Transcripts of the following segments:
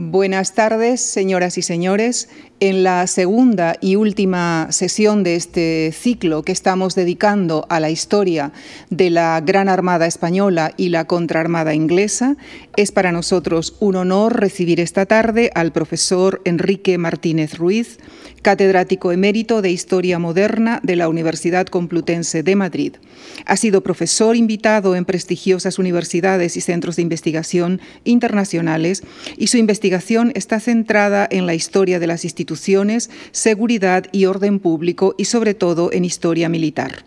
Buenas tardes, señoras y señores. En la segunda y última sesión de este ciclo que estamos dedicando a la historia de la Gran Armada Española y la Contraarmada Inglesa, es para nosotros un honor recibir esta tarde al profesor Enrique Martínez Ruiz, catedrático emérito de Historia Moderna de la Universidad Complutense de Madrid. Ha sido profesor invitado en prestigiosas universidades y centros de investigación internacionales y su investigación está centrada en la historia de las instituciones, seguridad y orden público y sobre todo en historia militar.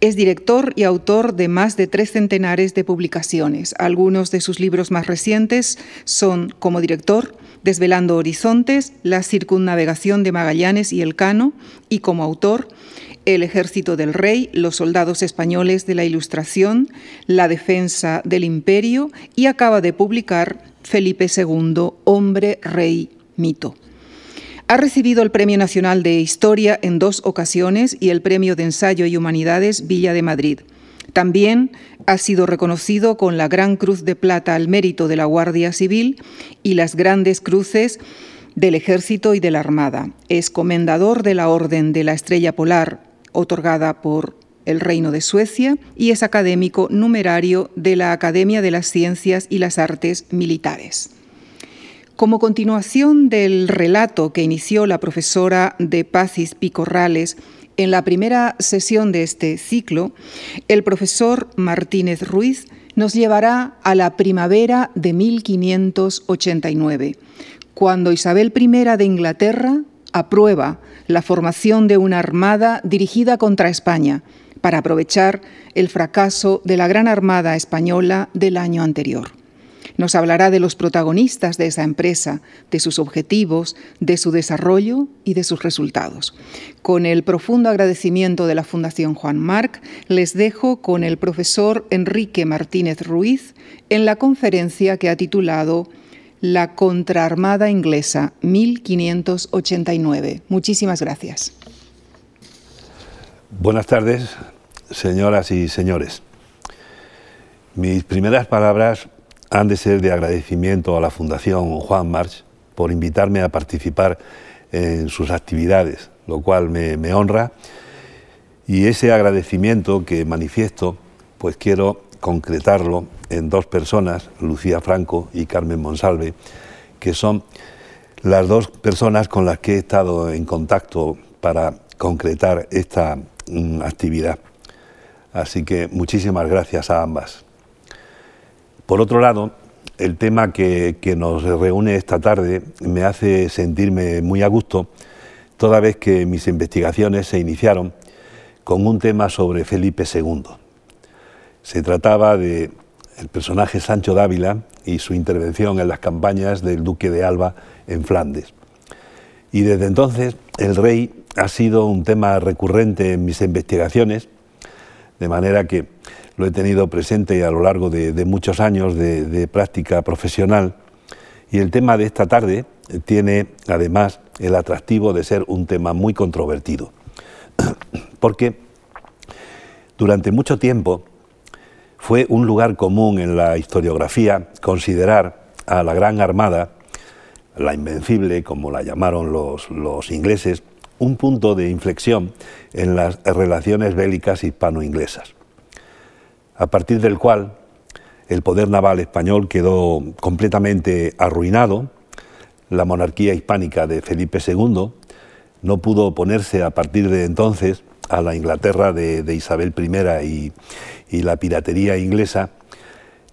Es director y autor de más de tres centenares de publicaciones. Algunos de sus libros más recientes son, como director, Desvelando Horizontes, La circunnavegación de Magallanes y Elcano, y como autor, El ejército del rey, Los soldados españoles de la Ilustración, La defensa del imperio, y acaba de publicar Felipe II, Hombre, Rey, Mito. Ha recibido el Premio Nacional de Historia en dos ocasiones y el Premio de Ensayo y Humanidades Villa de Madrid. También ha sido reconocido con la Gran Cruz de Plata al Mérito de la Guardia Civil y las grandes cruces del Ejército y de la Armada. Es comendador de la Orden de la Estrella Polar, otorgada por el Reino de Suecia, y es académico numerario de la Academia de las Ciencias y las Artes Militares. Como continuación del relato que inició la profesora de Pacis Picorrales en la primera sesión de este ciclo, el profesor Martínez Ruiz nos llevará a la primavera de 1589, cuando Isabel I de Inglaterra aprueba la formación de una armada dirigida contra España para aprovechar el fracaso de la Gran Armada española del año anterior. Nos hablará de los protagonistas de esa empresa, de sus objetivos, de su desarrollo y de sus resultados. Con el profundo agradecimiento de la Fundación Juan Marc, les dejo con el profesor Enrique Martínez Ruiz en la conferencia que ha titulado La Contraarmada Inglesa 1589. Muchísimas gracias. Buenas tardes, señoras y señores. Mis primeras palabras han de ser de agradecimiento a la Fundación Juan March por invitarme a participar en sus actividades, lo cual me, honra. Y ese agradecimiento que manifiesto, pues quiero concretarlo en dos personas, Lucía Franco y Carmen Monsalve, que son las dos personas con las que he estado en contacto para concretar esta mm, actividad. Así que muchísimas gracias a ambas. Por otro lado, el tema que, nos reúne esta tarde me hace sentirme muy a gusto, toda vez que mis investigaciones se iniciaron con un tema sobre Felipe II. Se trataba de el personaje Sancho Dávila y su intervención en las campañas del duque de Alba en Flandes. Y desde entonces el rey ha sido un tema recurrente en mis investigaciones, de manera que lo he tenido presente a lo largo de, muchos años de, práctica profesional. Y el tema de esta tarde tiene además el atractivo de ser un tema muy controvertido. Porque durante mucho tiempo fue un lugar común en la historiografía considerar a la Gran Armada, la Invencible, como la llamaron los, los ingleses, un punto de inflexión en las relaciones bélicas hispano-inglesas a partir del cual el poder naval español quedó completamente arruinado, la monarquía hispánica de Felipe II no pudo oponerse a partir de entonces a la Inglaterra de, Isabel I y, la piratería inglesa,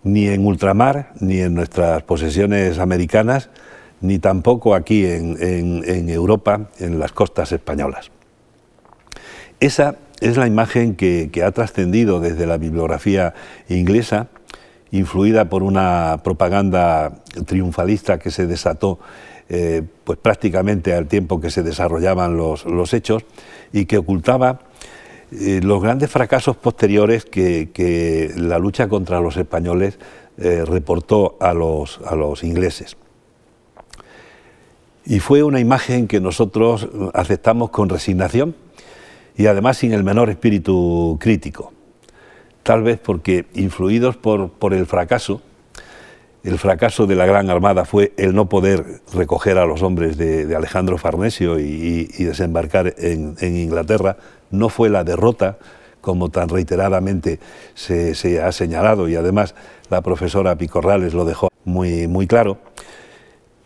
ni en ultramar, ni en nuestras posesiones americanas, ni tampoco aquí en Europa, en las costas españolas. Esa es la imagen que, ha trascendido desde la bibliografía inglesa, influida por una propaganda triunfalista que se desató eh, pues prácticamente al tiempo que se desarrollaban los, hechos y que ocultaba eh, los grandes fracasos posteriores que, la lucha contra los españoles eh, reportó a los, a los ingleses. Y fue una imagen que nosotros aceptamos con resignación, y además sin el menor espíritu crítico. Tal vez porque, influidos por, el fracaso, el fracaso de la Gran Armada fue el no poder recoger a los hombres de, Alejandro Farnesio y, desembarcar en, Inglaterra, no fue la derrota, como tan reiteradamente se, ha señalado, y además la profesora Picorrales lo dejó muy, muy claro,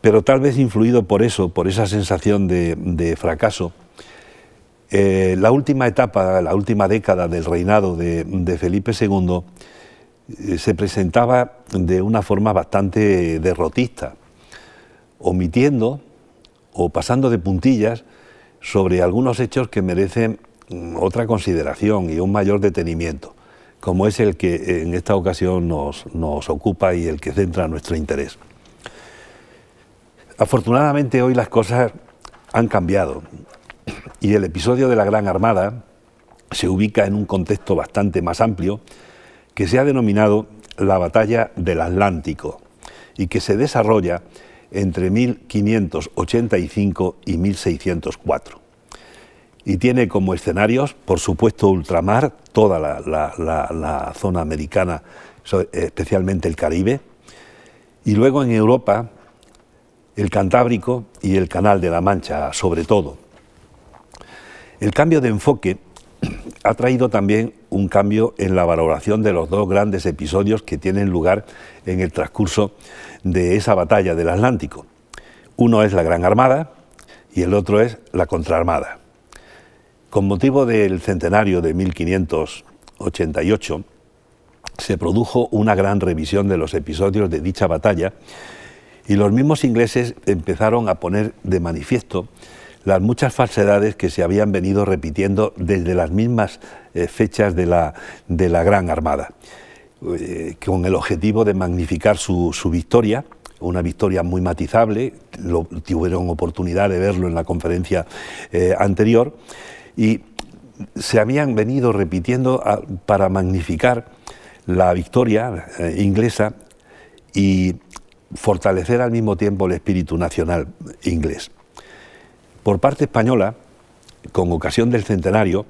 pero tal vez influido por eso, por esa sensación de, fracaso, eh, la última etapa, la última década del reinado de, Felipe II, eh, se presentaba de una forma bastante derrotista, omitiendo o pasando de puntillas sobre algunos hechos que merecen mm, otra consideración y un mayor detenimiento, como es el que en esta ocasión nos, ocupa y el que centra nuestro interés. Afortunadamente hoy las cosas han cambiado y el episodio de la Gran Armada se ubica en un contexto bastante más amplio que se ha denominado la Batalla del Atlántico y que se desarrolla entre 1585 y 1604. Y tiene como escenarios, por supuesto, ultramar, toda la, zona americana, especialmente el Caribe, y luego en Europa, el Cantábrico y el Canal de la Mancha, sobre todo. El cambio de enfoque ha traído también un cambio en la valoración de los dos grandes episodios que tienen lugar en el transcurso de esa batalla del Atlántico. Uno es la Gran Armada y el otro es la Contraarmada. Con motivo del centenario de 1588, se produjo una gran revisión de los episodios de dicha batalla y los mismos ingleses empezaron a poner de manifiesto las muchas falsedades que se habían venido repitiendo desde las mismas eh, fechas de la, de la Gran Armada, eh, con el objetivo de magnificar su, victoria, una victoria muy matizable, tuvieron oportunidad de verlo en la conferencia eh, anterior, y se habían venido repitiendo para magnificar la victoria inglesa y fortalecer al mismo tiempo el espíritu nacional inglés. Por parte española, con ocasión del centenario,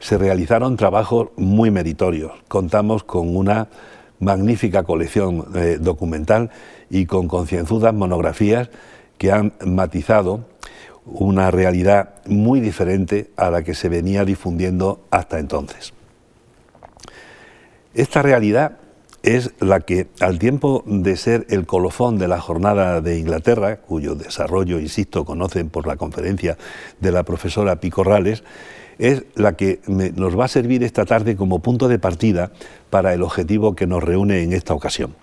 se realizaron trabajos muy meritorios. Contamos con una magnífica colección eh, documental y con concienzudas monografías que han matizado una realidad muy diferente a la que se venía difundiendo hasta entonces. Esta realidad es la que, al tiempo de ser el colofón de la jornada de Inglaterra, cuyo desarrollo, insisto, conocen por la conferencia de la profesora Picorrales, es la que nos va a servir esta tarde como punto de partida para el objetivo que nos reúne en esta ocasión.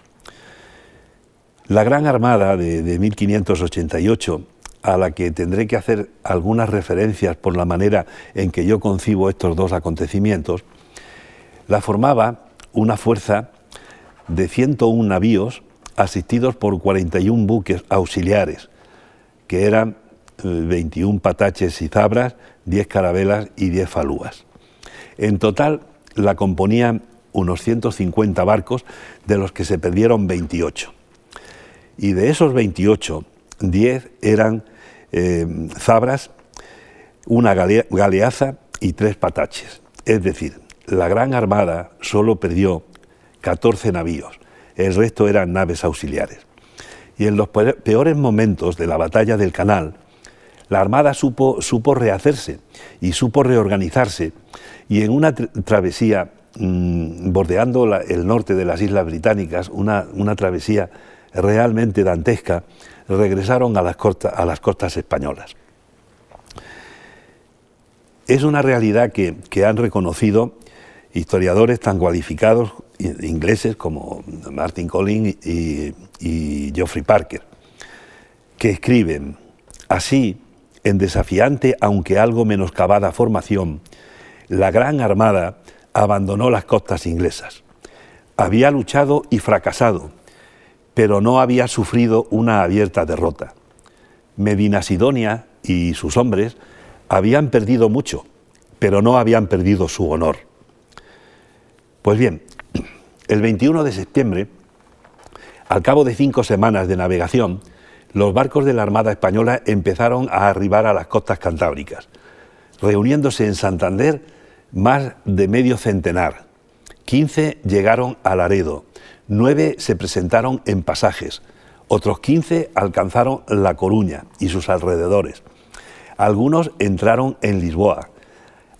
La Gran Armada de, de 1588, a la que tendré que hacer algunas referencias por la manera en que yo concibo estos dos acontecimientos, la formaba una fuerza de 101 navíos asistidos por 41 buques auxiliares, que eran 21 eh, pataches y zabras, 10 carabelas y 10 falúas. En total la componían unos 150 barcos, de los que se perdieron 28. Y de esos 28, 10 eran eh, zabras, una galeaza y tres pataches. Es decir, la Gran Armada solo perdió 14 navíos, el resto eran naves auxiliares. Y en los peores momentos de la batalla del canal, la Armada supo, supo rehacerse y supo reorganizarse y en una travesía mm, bordeando el norte de las Islas Británicas, una, travesía realmente dantesca, regresaron a las, a las costas españolas. Es una realidad que, que han reconocido historiadores tan cualificados ingleses como Martin Collins y, Geoffrey Parker, que escriben, así, en desafiante aunque algo menoscabada formación, la Gran Armada abandonó las costas inglesas. Había luchado y fracasado, pero no había sufrido una abierta derrota. Medina Sidonia y sus hombres habían perdido mucho, pero no habían perdido su honor. Pues bien, el 21 de septiembre, al cabo de cinco semanas de navegación, los barcos de la Armada Española empezaron a arribar a las costas cantábricas, reuniéndose en Santander más de medio centenar. 15 llegaron a Laredo, nueve se presentaron en pasajes, otros 15 alcanzaron La Coruña y sus alrededores. Algunos entraron en Lisboa.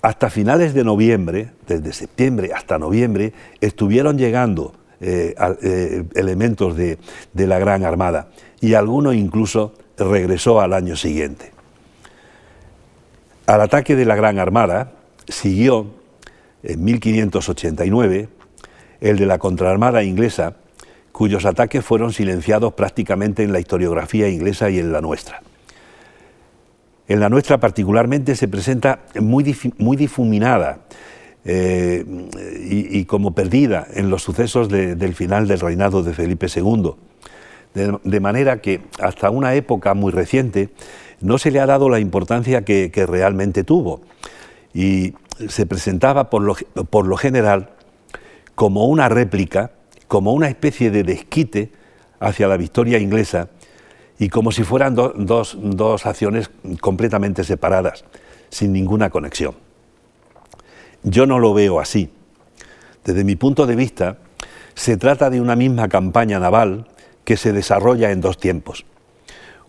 Hasta finales de noviembre, desde septiembre hasta noviembre, estuvieron llegando eh, eh, elementos de, de la Gran Armada y algunos incluso regresó al año siguiente. Al ataque de la Gran Armada siguió en 1589 el de la contraarmada inglesa, cuyos ataques fueron silenciados prácticamente en la historiografía inglesa y en la nuestra. En la nuestra particularmente se presenta muy, muy difuminada eh, y, como perdida en los sucesos del final del reinado de Felipe II. De, manera que hasta una época muy reciente no se le ha dado la importancia que, realmente tuvo. Y se presentaba por lo, por lo general como una réplica, como una especie de desquite hacia la victoria inglesa y como si fueran dos, acciones completamente separadas, sin ninguna conexión. Yo no lo veo así. Desde mi punto de vista, se trata de una misma campaña naval que se desarrolla en dos tiempos.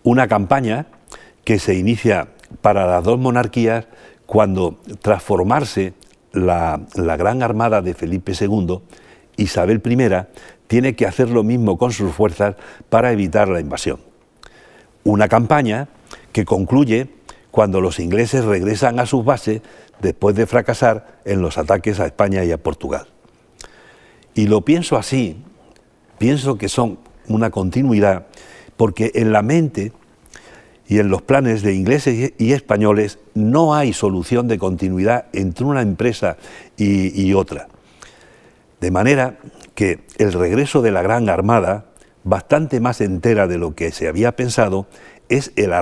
Una campaña que se inicia para las dos monarquías cuando, tras formarse la gran armada de Felipe II, Isabel I tiene que hacer lo mismo con sus fuerzas para evitar la invasión una campaña que concluye cuando los ingleses regresan a sus bases después de fracasar en los ataques a España y a Portugal. Y lo pienso así, pienso que son una continuidad, porque en la mente y en los planes de ingleses y españoles no hay solución de continuidad entre una empresa y, otra. De manera que el regreso de la Gran Armada bastante más entera de lo que se había pensado, es el,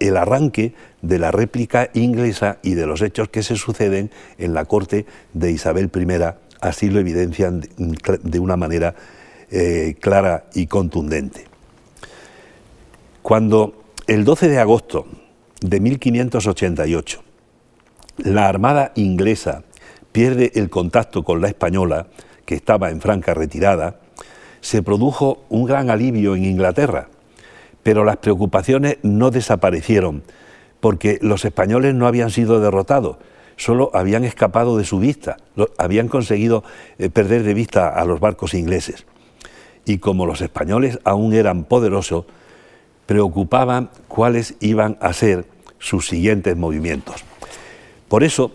el, arranque de la réplica inglesa y de los hechos que se suceden en la corte de Isabel I, así lo evidencian de una manera eh, clara y contundente. Cuando el 12 de agosto de 1588 la Armada inglesa pierde el contacto con la española, que estaba en franca retirada, se produjo un gran alivio en Inglaterra, pero las preocupaciones no desaparecieron, porque los españoles no habían sido derrotados, solo habían escapado de su vista, habían conseguido eh, perder de vista a los barcos ingleses. Y como los españoles aún eran poderosos, preocupaban cuáles iban a ser sus siguientes movimientos. Por eso,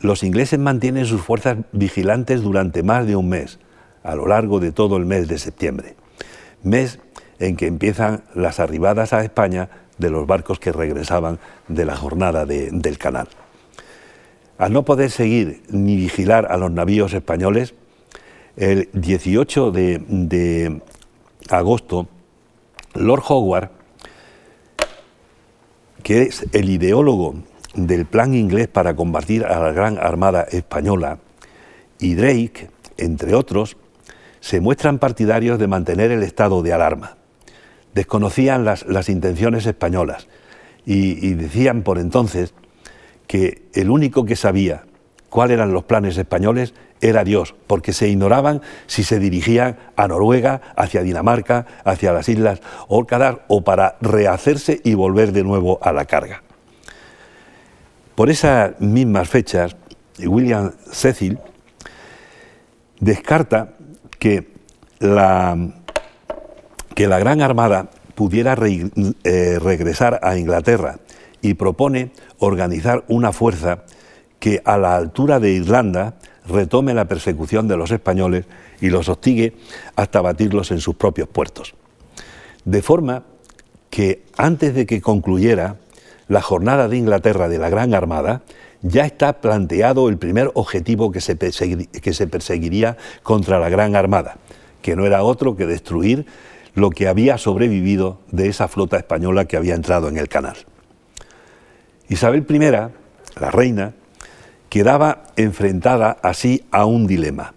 los ingleses mantienen sus fuerzas vigilantes durante más de un mes, a lo largo de todo el mes de septiembre, mes en que empiezan las arribadas a España de los barcos que regresaban de la jornada del canal. Al no poder seguir ni vigilar a los navíos españoles, el 18 de, de agosto, Lord Howard, que es el ideólogo del plan inglés para combatir a la gran armada española, y Drake, entre otros, se muestran partidarios de mantener el estado de alarma. Desconocían las, intenciones españolas y, decían por entonces que el único que sabía cuáles eran los planes españoles era Dios, porque se ignoraban si se dirigían a Noruega, hacia Dinamarca, hacia las islas Orcadar o para rehacerse y volver de nuevo a la carga. Por esas mismas fechas, William Cecil descarta que la, que la Gran Armada pudiera eh, regresar a Inglaterra y propone organizar una fuerza que a la altura de Irlanda retome la persecución de los españoles y los hostigue hasta batirlos en sus propios puertos. De forma que antes de que concluyera la jornada de Inglaterra de la Gran Armada, ya está planteado el primer objetivo que se, que se perseguiría contra la Gran Armada, que no era otro que destruir lo que había sobrevivido de esa flota española que había entrado en el canal. Isabel I, la reina, quedaba enfrentada así a un dilema.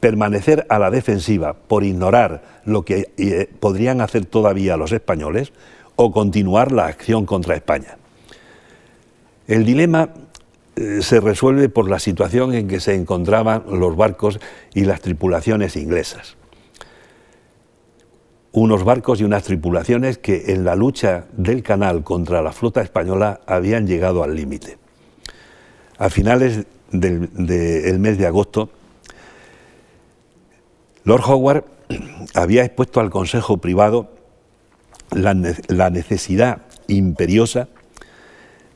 Permanecer a la defensiva por ignorar lo que eh, podrían hacer todavía los españoles o continuar la acción contra España. El dilema se resuelve por la situación en que se encontraban los barcos y las tripulaciones inglesas. unos barcos y unas tripulaciones que en la lucha del canal contra la flota española habían llegado al límite. A finales del, mes de agosto, Lord Howard había expuesto al Consejo Privado la, la necesidad imperiosa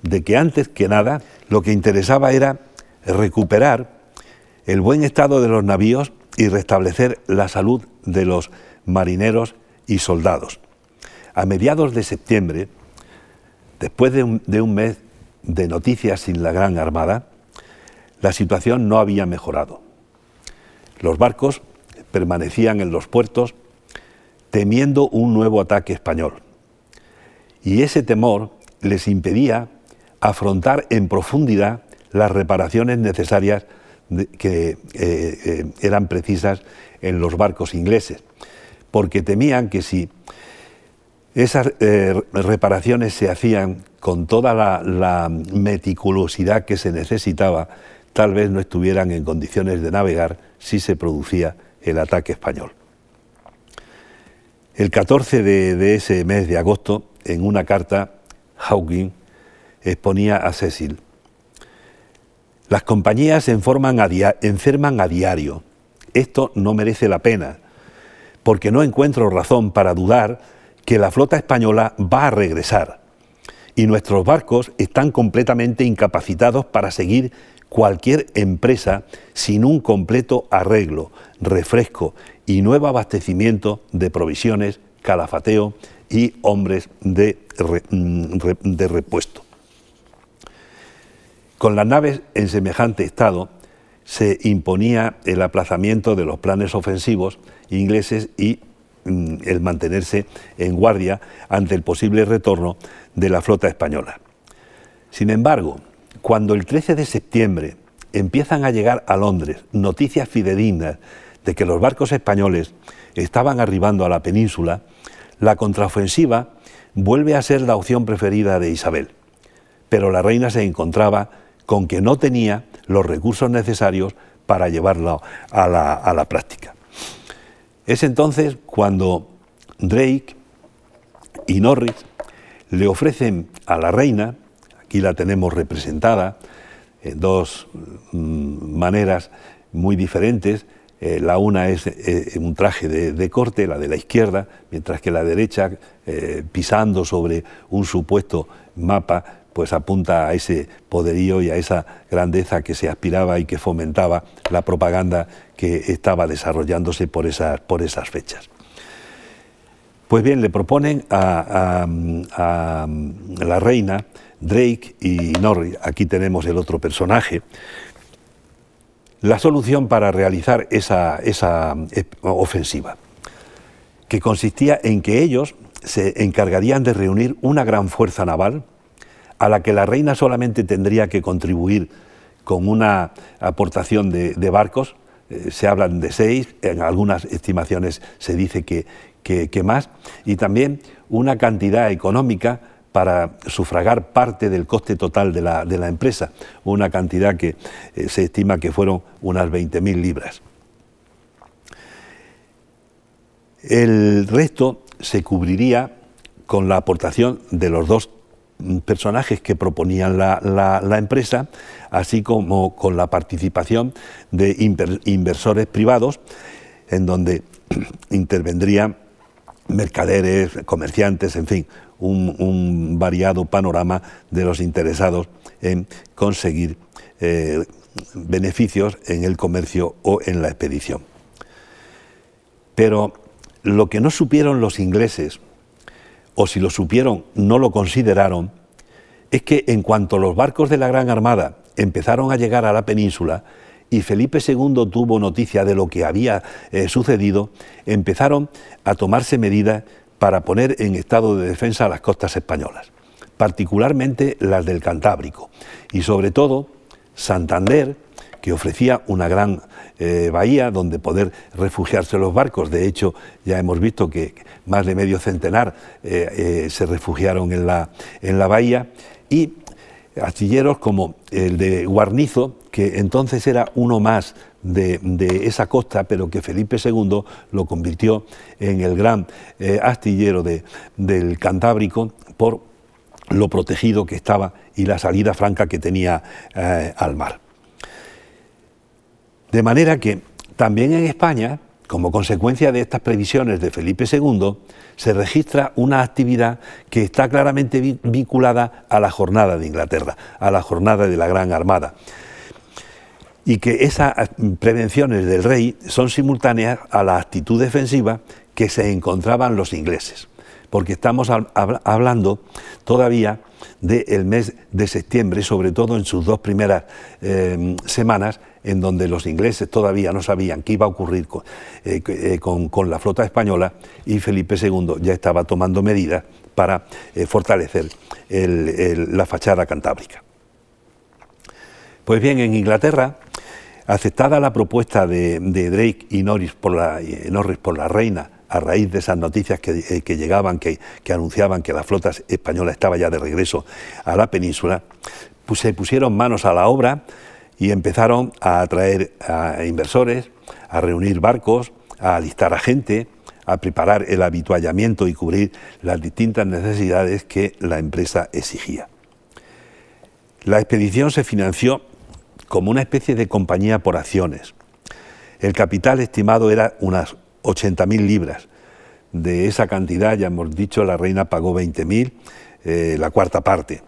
de que antes que nada lo que interesaba era recuperar el buen estado de los navíos y restablecer la salud de los marineros y soldados. A mediados de septiembre, después de un, mes de noticias sin la Gran Armada, la situación no había mejorado. Los barcos permanecían en los puertos temiendo un nuevo ataque español. Y ese temor les impedía afrontar en profundidad las reparaciones necesarias que eh, eh, eran precisas en los barcos ingleses porque temían que si esas eh, reparaciones se hacían con toda la, meticulosidad que se necesitaba, tal vez no estuvieran en condiciones de navegar si se producía el ataque español. El 14 de, ese mes de agosto, en una carta, Hawking exponía a Cecil, las compañías enferman a diario. Esto no merece la pena porque no encuentro razón para dudar que la flota española va a regresar y nuestros barcos están completamente incapacitados para seguir cualquier empresa sin un completo arreglo, refresco y nuevo abastecimiento de provisiones, calafateo y hombres de, mm, repuesto. Con las naves en semejante estado, se imponía el aplazamiento de los planes ofensivos ingleses y mm, el mantenerse en guardia ante el posible retorno de la flota española. Sin embargo, cuando el 13 de septiembre empiezan a llegar a Londres noticias fidedignas de que los barcos españoles estaban arribando a la península, la contraofensiva vuelve a ser la opción preferida de Isabel. Pero la reina se encontraba con que no tenía los recursos necesarios para llevarlo a la, práctica. Es entonces cuando Drake y Norris le ofrecen a la reina, aquí la tenemos representada en dos mm, maneras muy diferentes, eh, la una es eh, un traje de, corte, la de la izquierda, mientras que la derecha, eh, pisando sobre un supuesto mapa, pues apunta a ese poderío y a esa grandeza que se aspiraba y que fomentaba la propaganda que estaba desarrollándose por esas, por esas fechas. Pues bien, le proponen a, la reina Drake y Norris, aquí tenemos el otro personaje, la solución para realizar esa, esa eh, ofensiva, que consistía en que ellos se encargarían de reunir una gran fuerza naval, a la que la reina solamente tendría que contribuir con una aportación de, barcos, eh, se hablan de seis, en algunas estimaciones se dice que, más, y también una cantidad económica para sufragar parte del coste total de la, empresa, una cantidad que eh, se estima que fueron unas 20.000 libras. El resto se cubriría con la aportación de los dos personajes que proponían la, empresa, así como con la participación de inversores privados, en donde intervendrían mercaderes, comerciantes, en fin, un, variado panorama de los interesados en conseguir eh, beneficios en el comercio o en la expedición. Pero lo que no supieron los ingleses o si lo supieron no lo consideraron, es que en cuanto los barcos de la Gran Armada empezaron a llegar a la península y Felipe II tuvo noticia de lo que había eh, sucedido, empezaron a tomarse medidas para poner en estado de defensa las costas españolas, particularmente las del Cantábrico, y sobre todo Santander, que ofrecía una gran eh, bahía donde poder refugiarse los barcos. De hecho, ya hemos visto que más de medio centenar eh, eh, se refugiaron en la, en la bahía y astilleros como el de Guarnizo, que entonces era uno más de, esa costa, pero que Felipe II lo convirtió en el gran astillero del Cantábrico por lo protegido que estaba y la salida franca que tenía al mar. De manera que también en España, como consecuencia de estas previsiones de Felipe II, se registra una actividad que está claramente vinculada a la jornada de Inglaterra, a la jornada de la Gran Armada. Y que esas prevenciones del rey son simultáneas a la actitud defensiva que se encontraban los ingleses, porque estamos hablando todavía del mes de septiembre, sobre todo en sus dos primeras eh, semanas, en donde los ingleses todavía no sabían qué iba a ocurrir eh, eh, con, la flota española y Felipe II ya estaba tomando medidas para eh, fortalecer la fachada cantábrica. Pues bien, en Inglaterra, aceptada la propuesta de, Drake y Norris por, la, Norris por la reina a raíz de esas noticias que, llegaban, que, anunciaban que la flota española estaba ya de regreso a la península, se pusieron manos a la obra y empezaron a atraer a inversores, a reunir barcos, a alistar a gente, a preparar el habituallamiento y cubrir las distintas necesidades que la empresa exigía. La expedición se financió como una especie de compañía por acciones. El capital estimado era unas 80.000 libras. De esa cantidad, ya hemos dicho, la reina pagó 20.000, eh, la cuarta parte.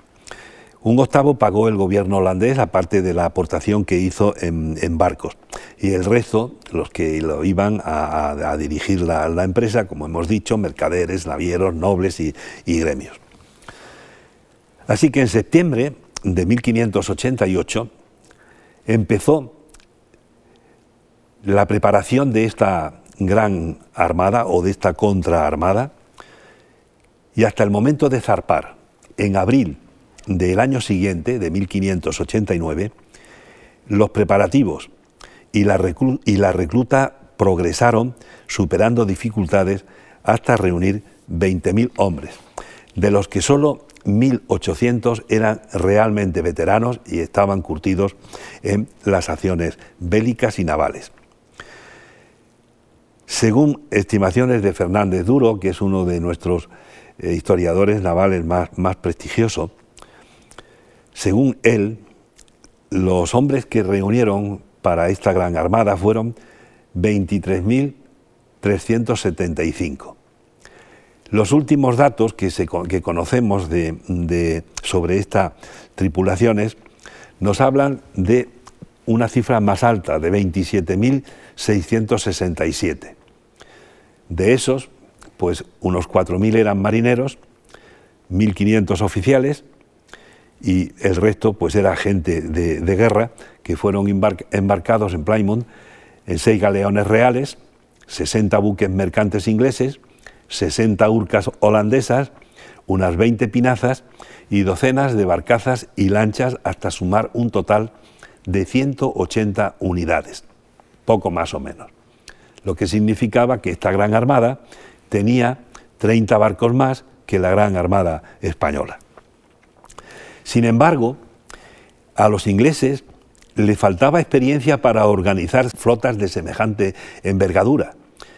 Un octavo pagó el gobierno holandés, aparte de la aportación que hizo en, barcos. Y el resto, los que lo iban a, dirigir la, empresa, como hemos dicho, mercaderes, navieros, nobles y, y gremios. Así que en septiembre de 1588 empezó la preparación de esta gran armada o de esta contraarmada y hasta el momento de zarpar, en abril del año siguiente, de 1589, los preparativos y la, recluta progresaron superando dificultades hasta reunir 20.000 hombres, de los que solo 1.800 eran realmente veteranos y estaban curtidos en las acciones bélicas y navales. Según estimaciones de Fernández Duro, que es uno de nuestros eh, historiadores navales más, más prestigiosos, según él, los hombres que reunieron para esta gran armada fueron 23.375. Los últimos datos que, conocemos sobre estas tripulaciones nos hablan de una cifra más alta, de 27.667. De esos, pues unos 4.000 eran marineros, 1.500 oficiales, y el resto pues era gente de, guerra que fueron embarcados en Plymouth en seis galeones reales, 60 buques mercantes ingleses, 60 urcas holandesas, unas 20 pinazas y docenas de barcazas y lanchas hasta sumar un total de 180 unidades, poco más o menos. Lo que significaba que esta gran armada tenía 30 barcos más que la gran armada española. Sin embargo, a los ingleses le faltaba experiencia para organizar flotas de semejante envergadura.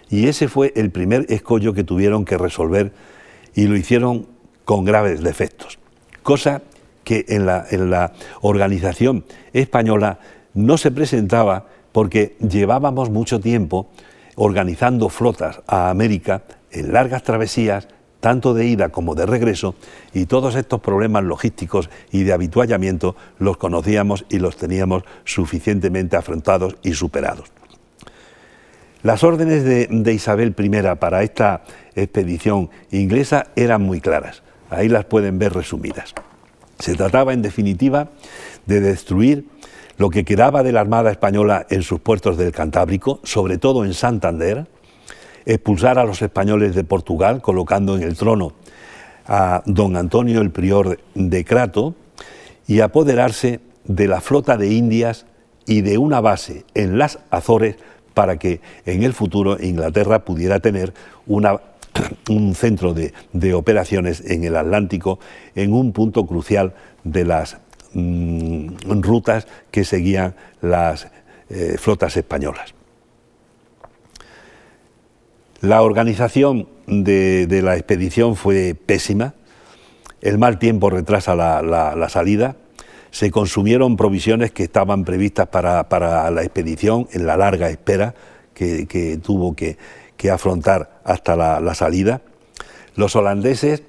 Y ese fue el primer escollo que tuvieron que resolver y lo hicieron con graves defectos. Cosa que en la, en la organización española no se presentaba porque llevábamos mucho tiempo organizando flotas a América en largas travesías tanto de ida como de regreso, y todos estos problemas logísticos y de habituallamiento los conocíamos y los teníamos suficientemente afrontados y superados. Las órdenes de, Isabel I para esta expedición inglesa eran muy claras, ahí las pueden ver resumidas. Se trataba, en definitiva, de destruir lo que quedaba de la Armada Española en sus puertos del Cantábrico, sobre todo en Santander, expulsar a los españoles de Portugal, colocando en el trono a don Antonio el prior de Crato, y apoderarse de la flota de Indias y de una base en las Azores para que en el futuro Inglaterra pudiera tener un centro de, operaciones en el Atlántico en un punto crucial de las, mm, rutas que seguían las eh, flotas españolas. La organización de, la expedición fue pésima, el mal tiempo retrasa la, salida, se consumieron provisiones que estaban previstas para, la expedición en la larga espera que, tuvo que, afrontar hasta la salida. Los holandeses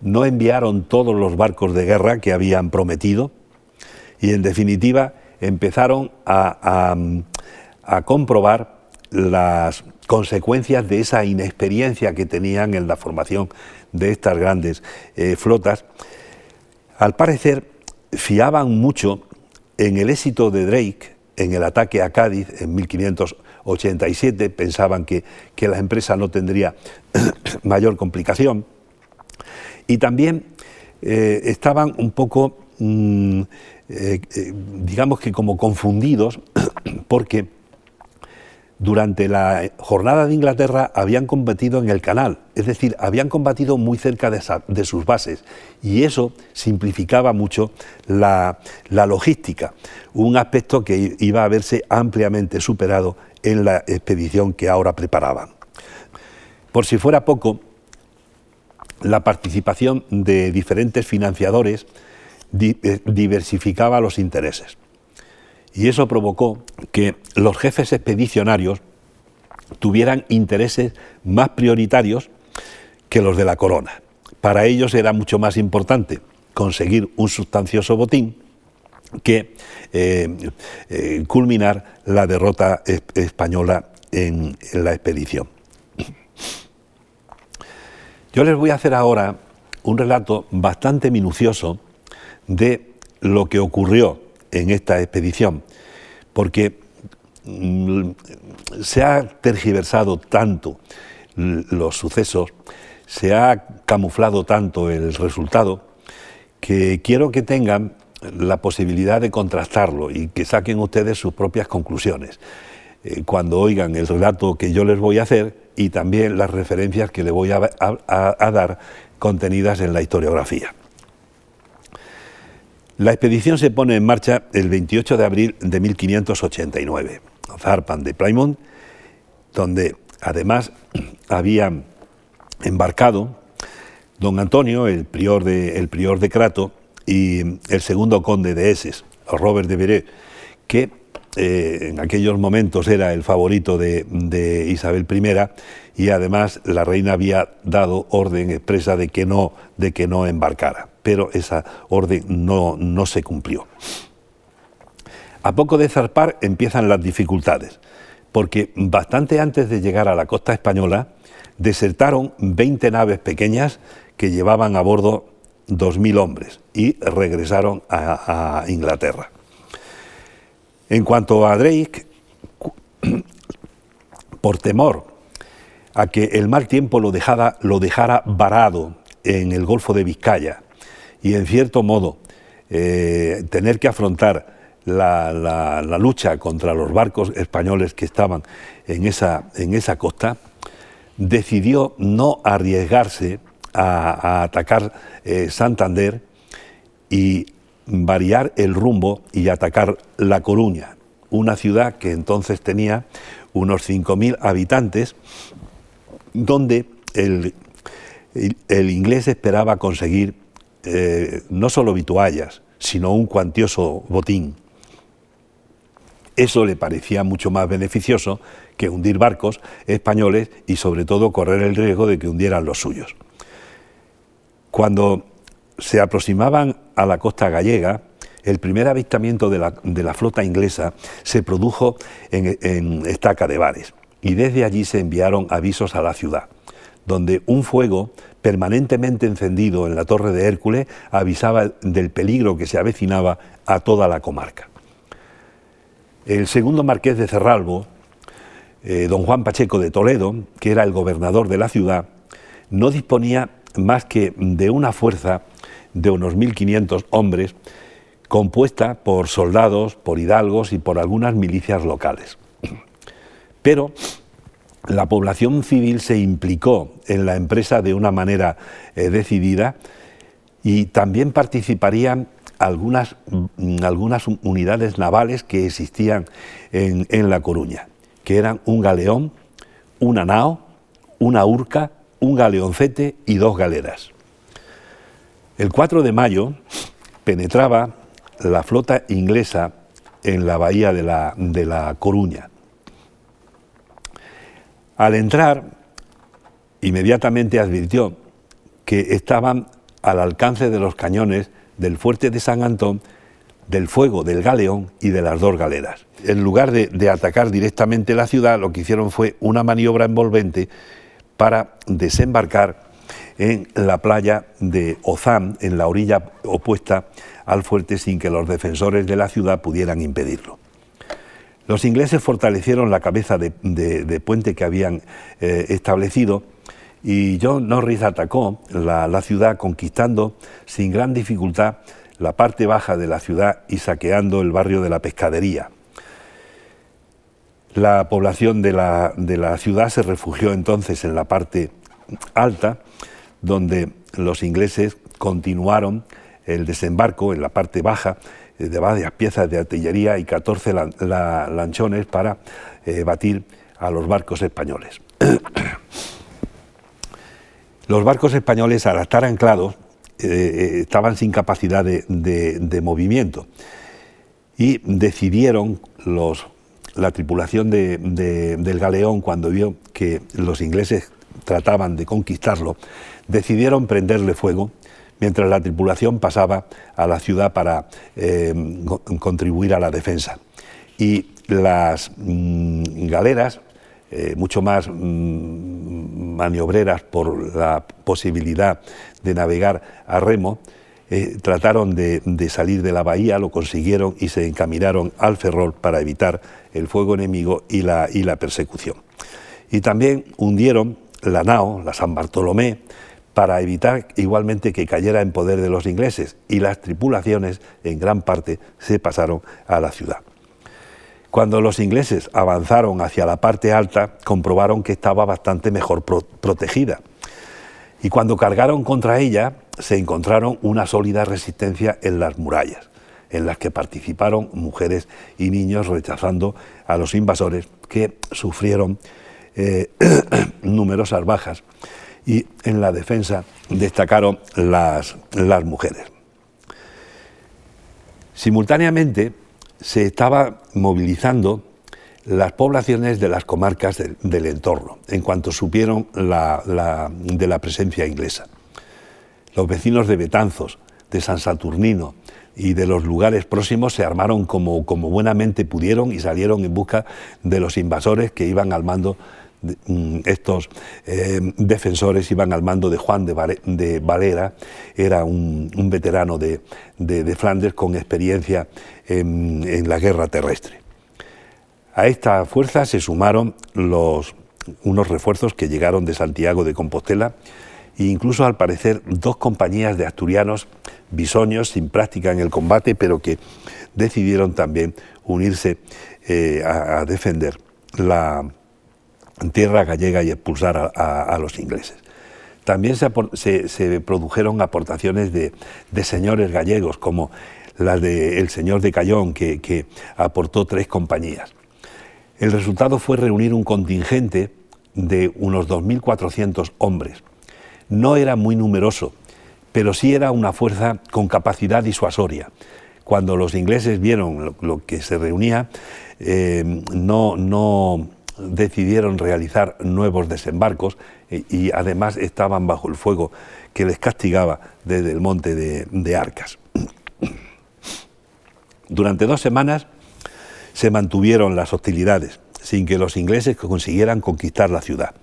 no enviaron todos los barcos de guerra que habían prometido y en definitiva empezaron a, comprobar las consecuencias de esa inexperiencia que tenían en la formación de estas grandes eh, flotas. Al parecer, fiaban mucho en el éxito de Drake en el ataque a Cádiz en 1587, pensaban que, que la empresa no tendría mayor complicación y también eh, estaban un poco, mm, eh, digamos que como confundidos, porque durante la jornada de Inglaterra habían combatido en el canal, es decir, habían combatido muy cerca de, sus bases y eso simplificaba mucho la, la, logística, un aspecto que iba a verse ampliamente superado en la expedición que ahora preparaban. Por si fuera poco, la participación de diferentes financiadores eh, diversificaba los intereses. Y eso provocó que los jefes expedicionarios tuvieran intereses más prioritarios que los de la corona. Para ellos era mucho más importante conseguir un sustancioso botín que eh, eh, culminar la derrota española en la expedición. Yo les voy a hacer ahora un relato bastante minucioso de lo que ocurrió en esta expedición, porque mm, se ha tergiversado tanto los sucesos, se ha camuflado tanto el resultado, que quiero que tengan la posibilidad de contrastarlo y que saquen ustedes sus propias conclusiones. Eh, cuando oigan el relato que yo les voy a hacer y también las referencias que le voy a, dar contenidas en la historiografía. La expedición se pone en marcha el 28 de abril de 1589. Zarpan de Plymouth, donde además había embarcado don Antonio, el prior de, el prior de Crato, y el segundo conde de Eses, Robert de Beret, que eh, en aquellos momentos era el favorito de, Isabel I y además la reina había dado orden expresa de que no, de que no embarcara, pero esa orden no, no se cumplió. A poco de zarpar empiezan las dificultades, porque bastante antes de llegar a la costa española desertaron 20 naves pequeñas que llevaban a bordo 2.000 hombres y regresaron a Inglaterra. En cuanto a Drake, por temor a que el mal tiempo lo dejara, lo dejara varado en el Golfo de Vizcaya y en cierto modo eh, tener que afrontar la, lucha contra los barcos españoles que estaban en esa, en esa costa, decidió no arriesgarse a, atacar eh, Santander y variar el rumbo y atacar La Coruña, una ciudad que entonces tenía unos 5.000 habitantes, donde el, inglés esperaba conseguir eh, no solo vituallas, sino un cuantioso botín. Eso le parecía mucho más beneficioso que hundir barcos españoles y sobre todo correr el riesgo de que hundieran los suyos. Cuando se aproximaban a la costa gallega, el primer avistamiento de la, flota inglesa se produjo en, Estaca de Bares y desde allí se enviaron avisos a la ciudad, donde un fuego permanentemente encendido en la torre de Hércules avisaba del peligro que se avecinaba a toda la comarca. El segundo marqués de Cerralbo, eh, don Juan Pacheco de Toledo, que era el gobernador de la ciudad, no disponía más que de una fuerza de unos 1.500 hombres, compuesta por soldados, por hidalgos y por algunas milicias locales. Pero la población civil se implicó en la empresa de una manera eh, decidida y también participarían algunas, mm, algunas unidades navales que existían en, en La Coruña, que eran un galeón, una nao, una urca, un galeoncete y dos galeras. El 4 de mayo penetraba la flota inglesa en la bahía de la, de la Coruña. Al entrar, inmediatamente advirtió que estaban al alcance de los cañones del fuerte de San Antón, del fuego del galeón y de las dos galeras. En lugar de, de atacar directamente la ciudad, lo que hicieron fue una maniobra envolvente para desembarcar en la playa de Ozán, en la orilla opuesta al fuerte, sin que los defensores de la ciudad pudieran impedirlo. Los ingleses fortalecieron la cabeza de, puente que habían eh, establecido y John Norris atacó la, ciudad conquistando sin gran dificultad la parte baja de la ciudad y saqueando el barrio de la pescadería. La población de la, ciudad se refugió entonces en la parte alta, donde los ingleses continuaron el desembarco en la parte baja de varias piezas de artillería y 14 lanchones para eh, batir a los barcos españoles. los barcos españoles, al estar anclados, eh, estaban sin capacidad de, movimiento y decidieron los, la tripulación del galeón, cuando vio que los ingleses trataban de conquistarlo, decidieron prenderle fuego mientras la tripulación pasaba a la ciudad para eh, contribuir a la defensa. Y las mm, galeras, eh, mucho más mm, maniobreras por la posibilidad de navegar a remo, eh, trataron de, salir de la bahía, lo consiguieron y se encaminaron al Ferrol para evitar el fuego enemigo y la, y la persecución. Y también hundieron la nao, la San Bartolomé, para evitar igualmente que cayera en poder de los ingleses y las tripulaciones en gran parte se pasaron a la ciudad. Cuando los ingleses avanzaron hacia la parte alta, comprobaron que estaba bastante mejor protegida. Y cuando cargaron contra ella, se encontraron una sólida resistencia en las murallas, en las que participaron mujeres y niños rechazando a los invasores que sufrieron eh, numerosas bajas y en la defensa destacaron las, las mujeres. Simultáneamente se estaba movilizando las poblaciones de las comarcas del, entorno, en cuanto supieron de la presencia inglesa. Los vecinos de Betanzos, de San Saturnino y de los lugares próximos se armaron como, como buenamente pudieron y salieron en busca de los invasores que iban al mando estos eh, defensores iban al mando de Juan de, Valera, era un, veterano de, Flandes con experiencia en, la guerra terrestre. A esta fuerza se sumaron unos refuerzos que llegaron de Santiago de Compostela e incluso al parecer dos compañías de asturianos bisoños sin práctica en el combate, pero que decidieron también unirse eh, a defender la, tierra gallega y expulsar a, los ingleses. También se, produjeron aportaciones de, señores gallegos, como la del señor de Cayón, que, aportó tres compañías. El resultado fue reunir un contingente de unos 2.400 hombres. No era muy numeroso, pero sí era una fuerza con capacidad disuasoria. Cuando los ingleses vieron lo, que se reunía, eh, no, no, decidieron realizar nuevos desembarcos y, además estaban bajo el fuego que les castigaba desde el monte de, Arcas. Durante dos semanas se mantuvieron las hostilidades sin que los ingleses consiguieran conquistar la ciudad.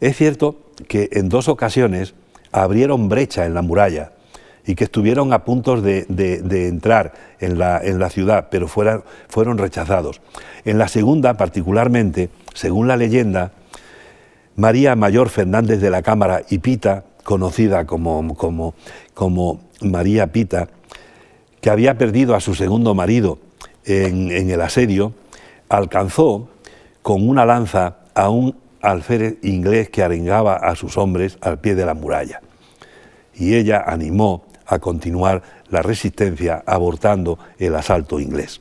Es cierto que en dos ocasiones abrieron brecha en la muralla y que estuvieron a punto de, entrar en la, ciudad, pero fueron rechazados. En la segunda, particularmente, según la leyenda, María Mayor Fernández de la Cámara y Pita, conocida como María Pita, que había perdido a su segundo marido en, en el asedio, alcanzó con una lanza a un alférez inglés que arengaba a sus hombres al pie de la muralla. Y ella animó a continuar la resistencia abortando el asalto inglés.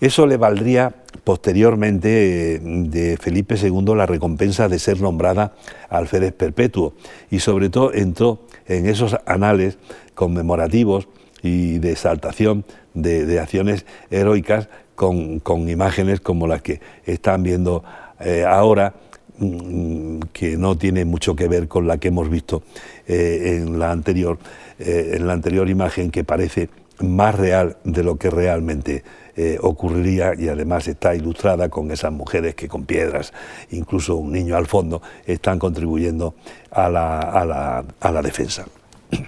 Eso le valdría posteriormente eh, de Felipe II la recompensa de ser nombrada alférez perpetuo y sobre todo entró en esos anales conmemorativos y de exaltación de, acciones heroicas con, imágenes como las que están viendo eh, ahora, mm, que no tiene mucho que ver con la que hemos visto eh, en, la anterior, en la anterior imagen, que parece más real de lo que realmente eh, ocurriría y además está ilustrada con esas mujeres que con piedras, incluso un niño al fondo, están contribuyendo a la, defensa.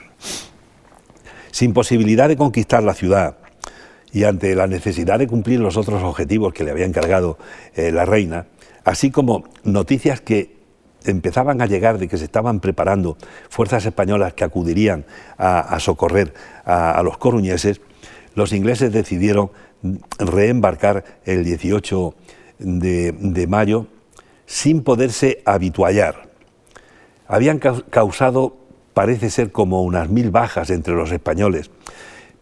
Sin posibilidad de conquistar la ciudad y ante la necesidad de cumplir los otros objetivos que le había encargado eh, la reina, así como noticias que empezaban a llegar de que se estaban preparando fuerzas españolas que acudirían a, socorrer a, los coruñeses, los ingleses decidieron reembarcar el 18 de, mayo sin poderse habituallar. Habían causado, parece ser, como unas mil bajas entre los españoles,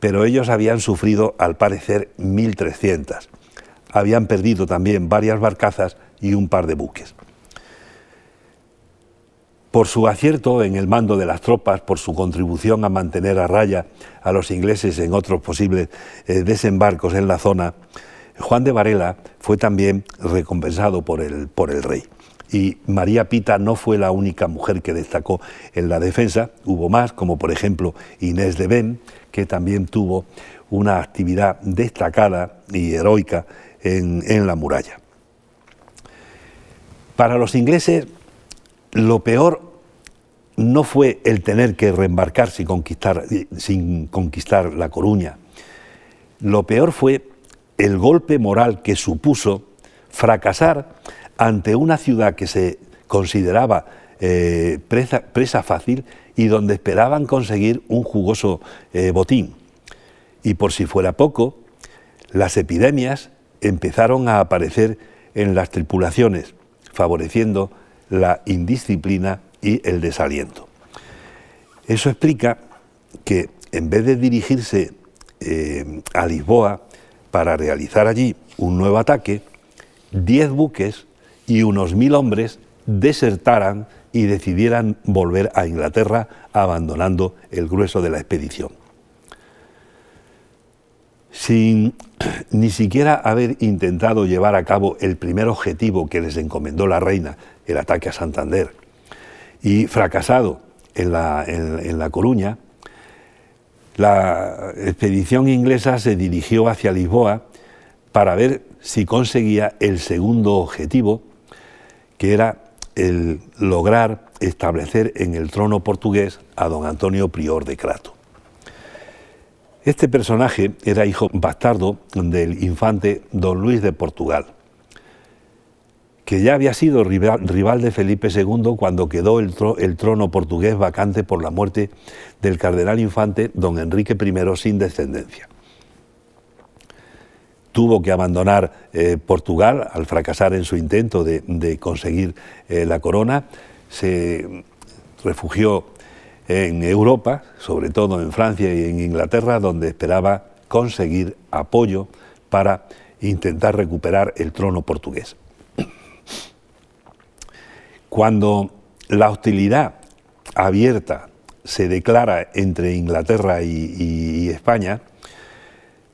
pero ellos habían sufrido, al parecer, 1.300. Habían perdido también varias barcazas y un par de buques por su acierto en el mando de las tropas, por su contribución a mantener a raya a los ingleses en otros posibles eh, desembarcos en la zona, Juan de Varela fue también recompensado por el, por el rey. Y María Pita no fue la única mujer que destacó en la defensa, hubo más, como por ejemplo Inés de Ben, que también tuvo una actividad destacada y heroica en, en la muralla. Para los ingleses lo peor no fue el tener que reembarcar sin conquistar, sin conquistar La Coruña. Lo peor fue el golpe moral que supuso fracasar ante una ciudad que se consideraba eh, presa, fácil y donde esperaban conseguir un jugoso eh, botín. Y por si fuera poco, las epidemias empezaron a aparecer en las tripulaciones, favoreciendo la indisciplina y el desaliento. Eso explica que en vez de dirigirse eh, a Lisboa para realizar allí un nuevo ataque, diez buques y unos mil hombres desertaran y decidieran volver a Inglaterra abandonando el grueso de la expedición. Sin ni siquiera haber intentado llevar a cabo el primer objetivo que les encomendó la reina, el ataque a Santander, y fracasado en la, en, la Coruña, la expedición inglesa se dirigió hacia Lisboa para ver si conseguía el segundo objetivo, que era el lograr establecer en el trono portugués a don Antonio Prior de Crato. Este personaje era hijo bastardo del infante don Luis de Portugal, que ya había sido rival, de Felipe II cuando quedó el, trono portugués vacante por la muerte del cardenal infante don Enrique I sin descendencia. Tuvo que abandonar eh, Portugal al fracasar en su intento de, conseguir eh, la corona, se refugió en Europa, sobre todo en Francia y en Inglaterra, donde esperaba conseguir apoyo para intentar recuperar el trono portugués. Cuando la hostilidad abierta se declara entre Inglaterra y, España,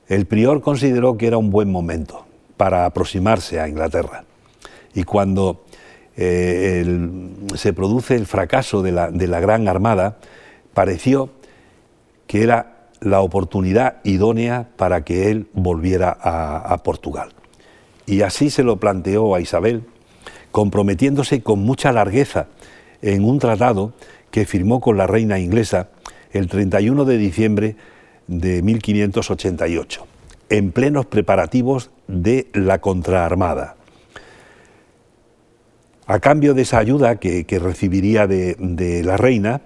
el prior consideró que era un buen momento para aproximarse a Inglaterra. Y cuando eh, se produce el fracaso de la, Gran Armada, pareció que era la oportunidad idónea para que él volviera a Portugal. Y así se lo planteó a Isabel, comprometiéndose con mucha largueza en un tratado que firmó con la reina inglesa el 31 de diciembre de 1588, en plenos preparativos de la contraarmada. A cambio de esa ayuda que, recibiría de, la reina,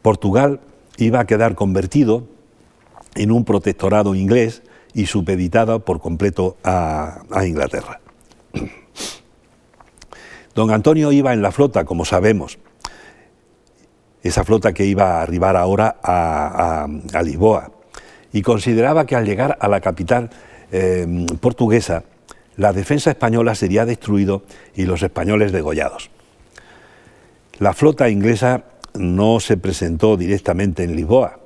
Portugal iba a quedar convertido en un protectorado inglés y supeditado por completo a Inglaterra. Don Antonio iba en la flota, como sabemos, esa flota que iba a arribar ahora a, Lisboa, y consideraba que al llegar a la capital eh, portuguesa, la defensa española sería destruida y los españoles degollados. La flota inglesa no se presentó directamente en Lisboa,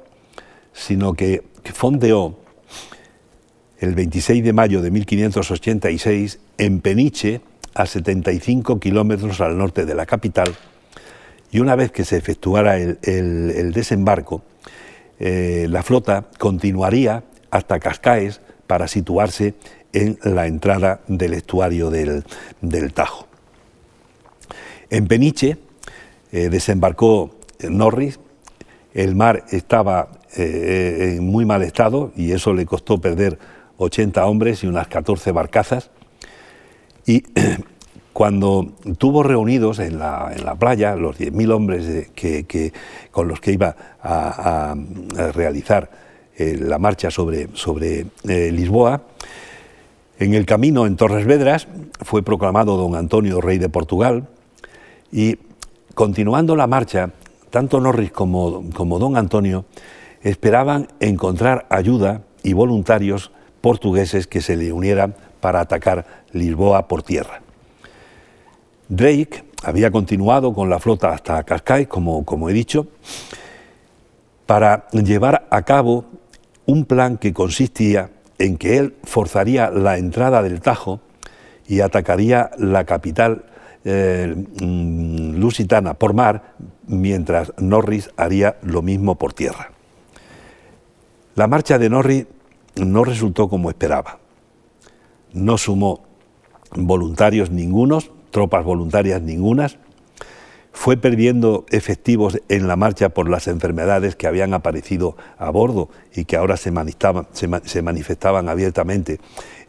sino que fondeó el 26 de mayo de 1586 en Peniche, a 75 kilómetros al norte de la capital, y una vez que se efectuara el, desembarco, eh, la flota continuaría hasta Cascaes para situarse en la entrada del estuario del, Tajo. En Peniche eh, desembarcó Norris, el mar estaba eh, en muy mal estado y eso le costó perder 80 hombres y unas 14 barcazas. Y cuando tuvo reunidos en la, playa los 10.000 hombres que, con los que iba a, realizar eh, la marcha sobre, sobre eh, Lisboa, en el camino en Torres Vedras fue proclamado don Antonio, rey de Portugal, y continuando la marcha, tanto Norris como, don Antonio esperaban encontrar ayuda y voluntarios portugueses que se le unieran para atacar Lisboa por tierra. Drake había continuado con la flota hasta Cascais, como, como he dicho, para llevar a cabo un plan que consistía en que él forzaría la entrada del Tajo y atacaría la capital eh, mm, lusitana por mar, mientras Norris haría lo mismo por tierra. La marcha de Norris no resultó como esperaba. No sumó voluntarios ningunos, tropas voluntarias ningunas, fue perdiendo efectivos en la marcha por las enfermedades que habían aparecido a bordo y que ahora se manifestaban, abiertamente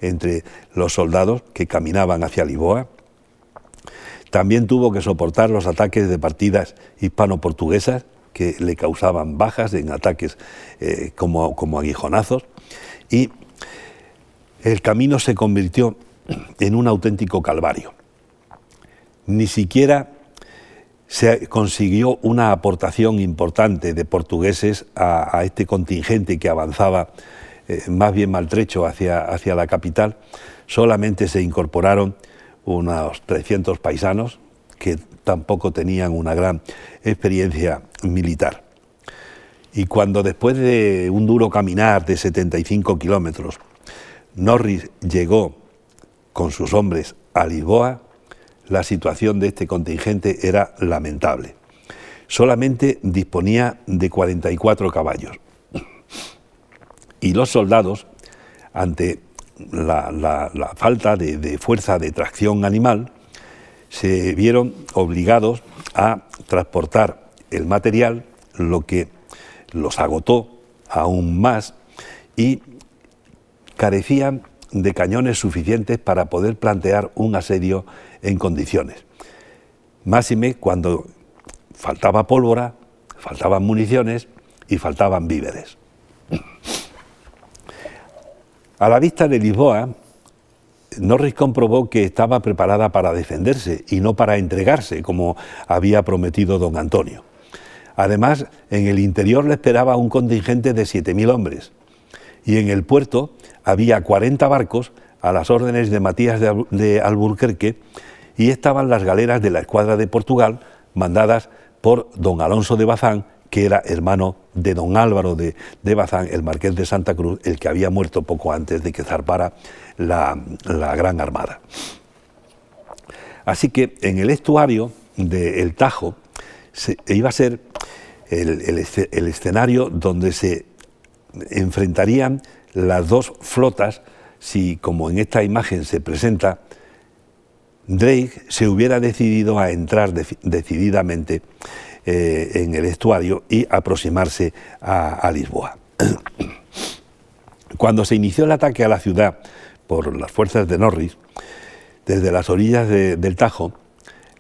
entre los soldados que caminaban hacia Lisboa. También tuvo que soportar los ataques de partidas hispano-portuguesas que le causaban bajas en ataques eh, como, como aguijonazos y el camino se convirtió en un auténtico calvario. Ni siquiera se consiguió una aportación importante de portugueses a, este contingente que avanzaba eh, más bien maltrecho hacia, hacia la capital. Solamente se incorporaron unos 300 paisanos que tampoco tenían una gran experiencia militar. Y cuando después de un duro caminar de 75 kilómetros, Norris llegó con sus hombres a Lisboa, la situación de este contingente era lamentable. Solamente disponía de 44 caballos. Y los soldados, ante la, falta de fuerza de tracción animal, se vieron obligados a transportar el material, lo que los agotó aún más y carecían de cañones suficientes para poder plantear un asedio en condiciones. Máxime cuando faltaba pólvora, faltaban municiones y faltaban víveres. A la vista de Lisboa, Norris comprobó que estaba preparada para defenderse y no para entregarse, como había prometido don Antonio. Además, en el interior le esperaba un contingente de 7.000 hombres y en el puerto había 40 barcos a las órdenes de Matías de Alburquerque y estaban las galeras de la escuadra de Portugal mandadas por don Alonso de Bazán, que era hermano de don Álvaro de, Bazán, el marqués de Santa Cruz, el que había muerto poco antes de que zarpara la, la Gran Armada. Así que en el estuario del Tajo se, iba a ser el, escenario donde se enfrentarían las dos flotas si, como en esta imagen se presenta, Drake se hubiera decidido a entrar decididamente eh, en el estuario y aproximarse a, Lisboa. Cuando se inició el ataque a la ciudad por las fuerzas de Norris, desde las orillas del Tajo,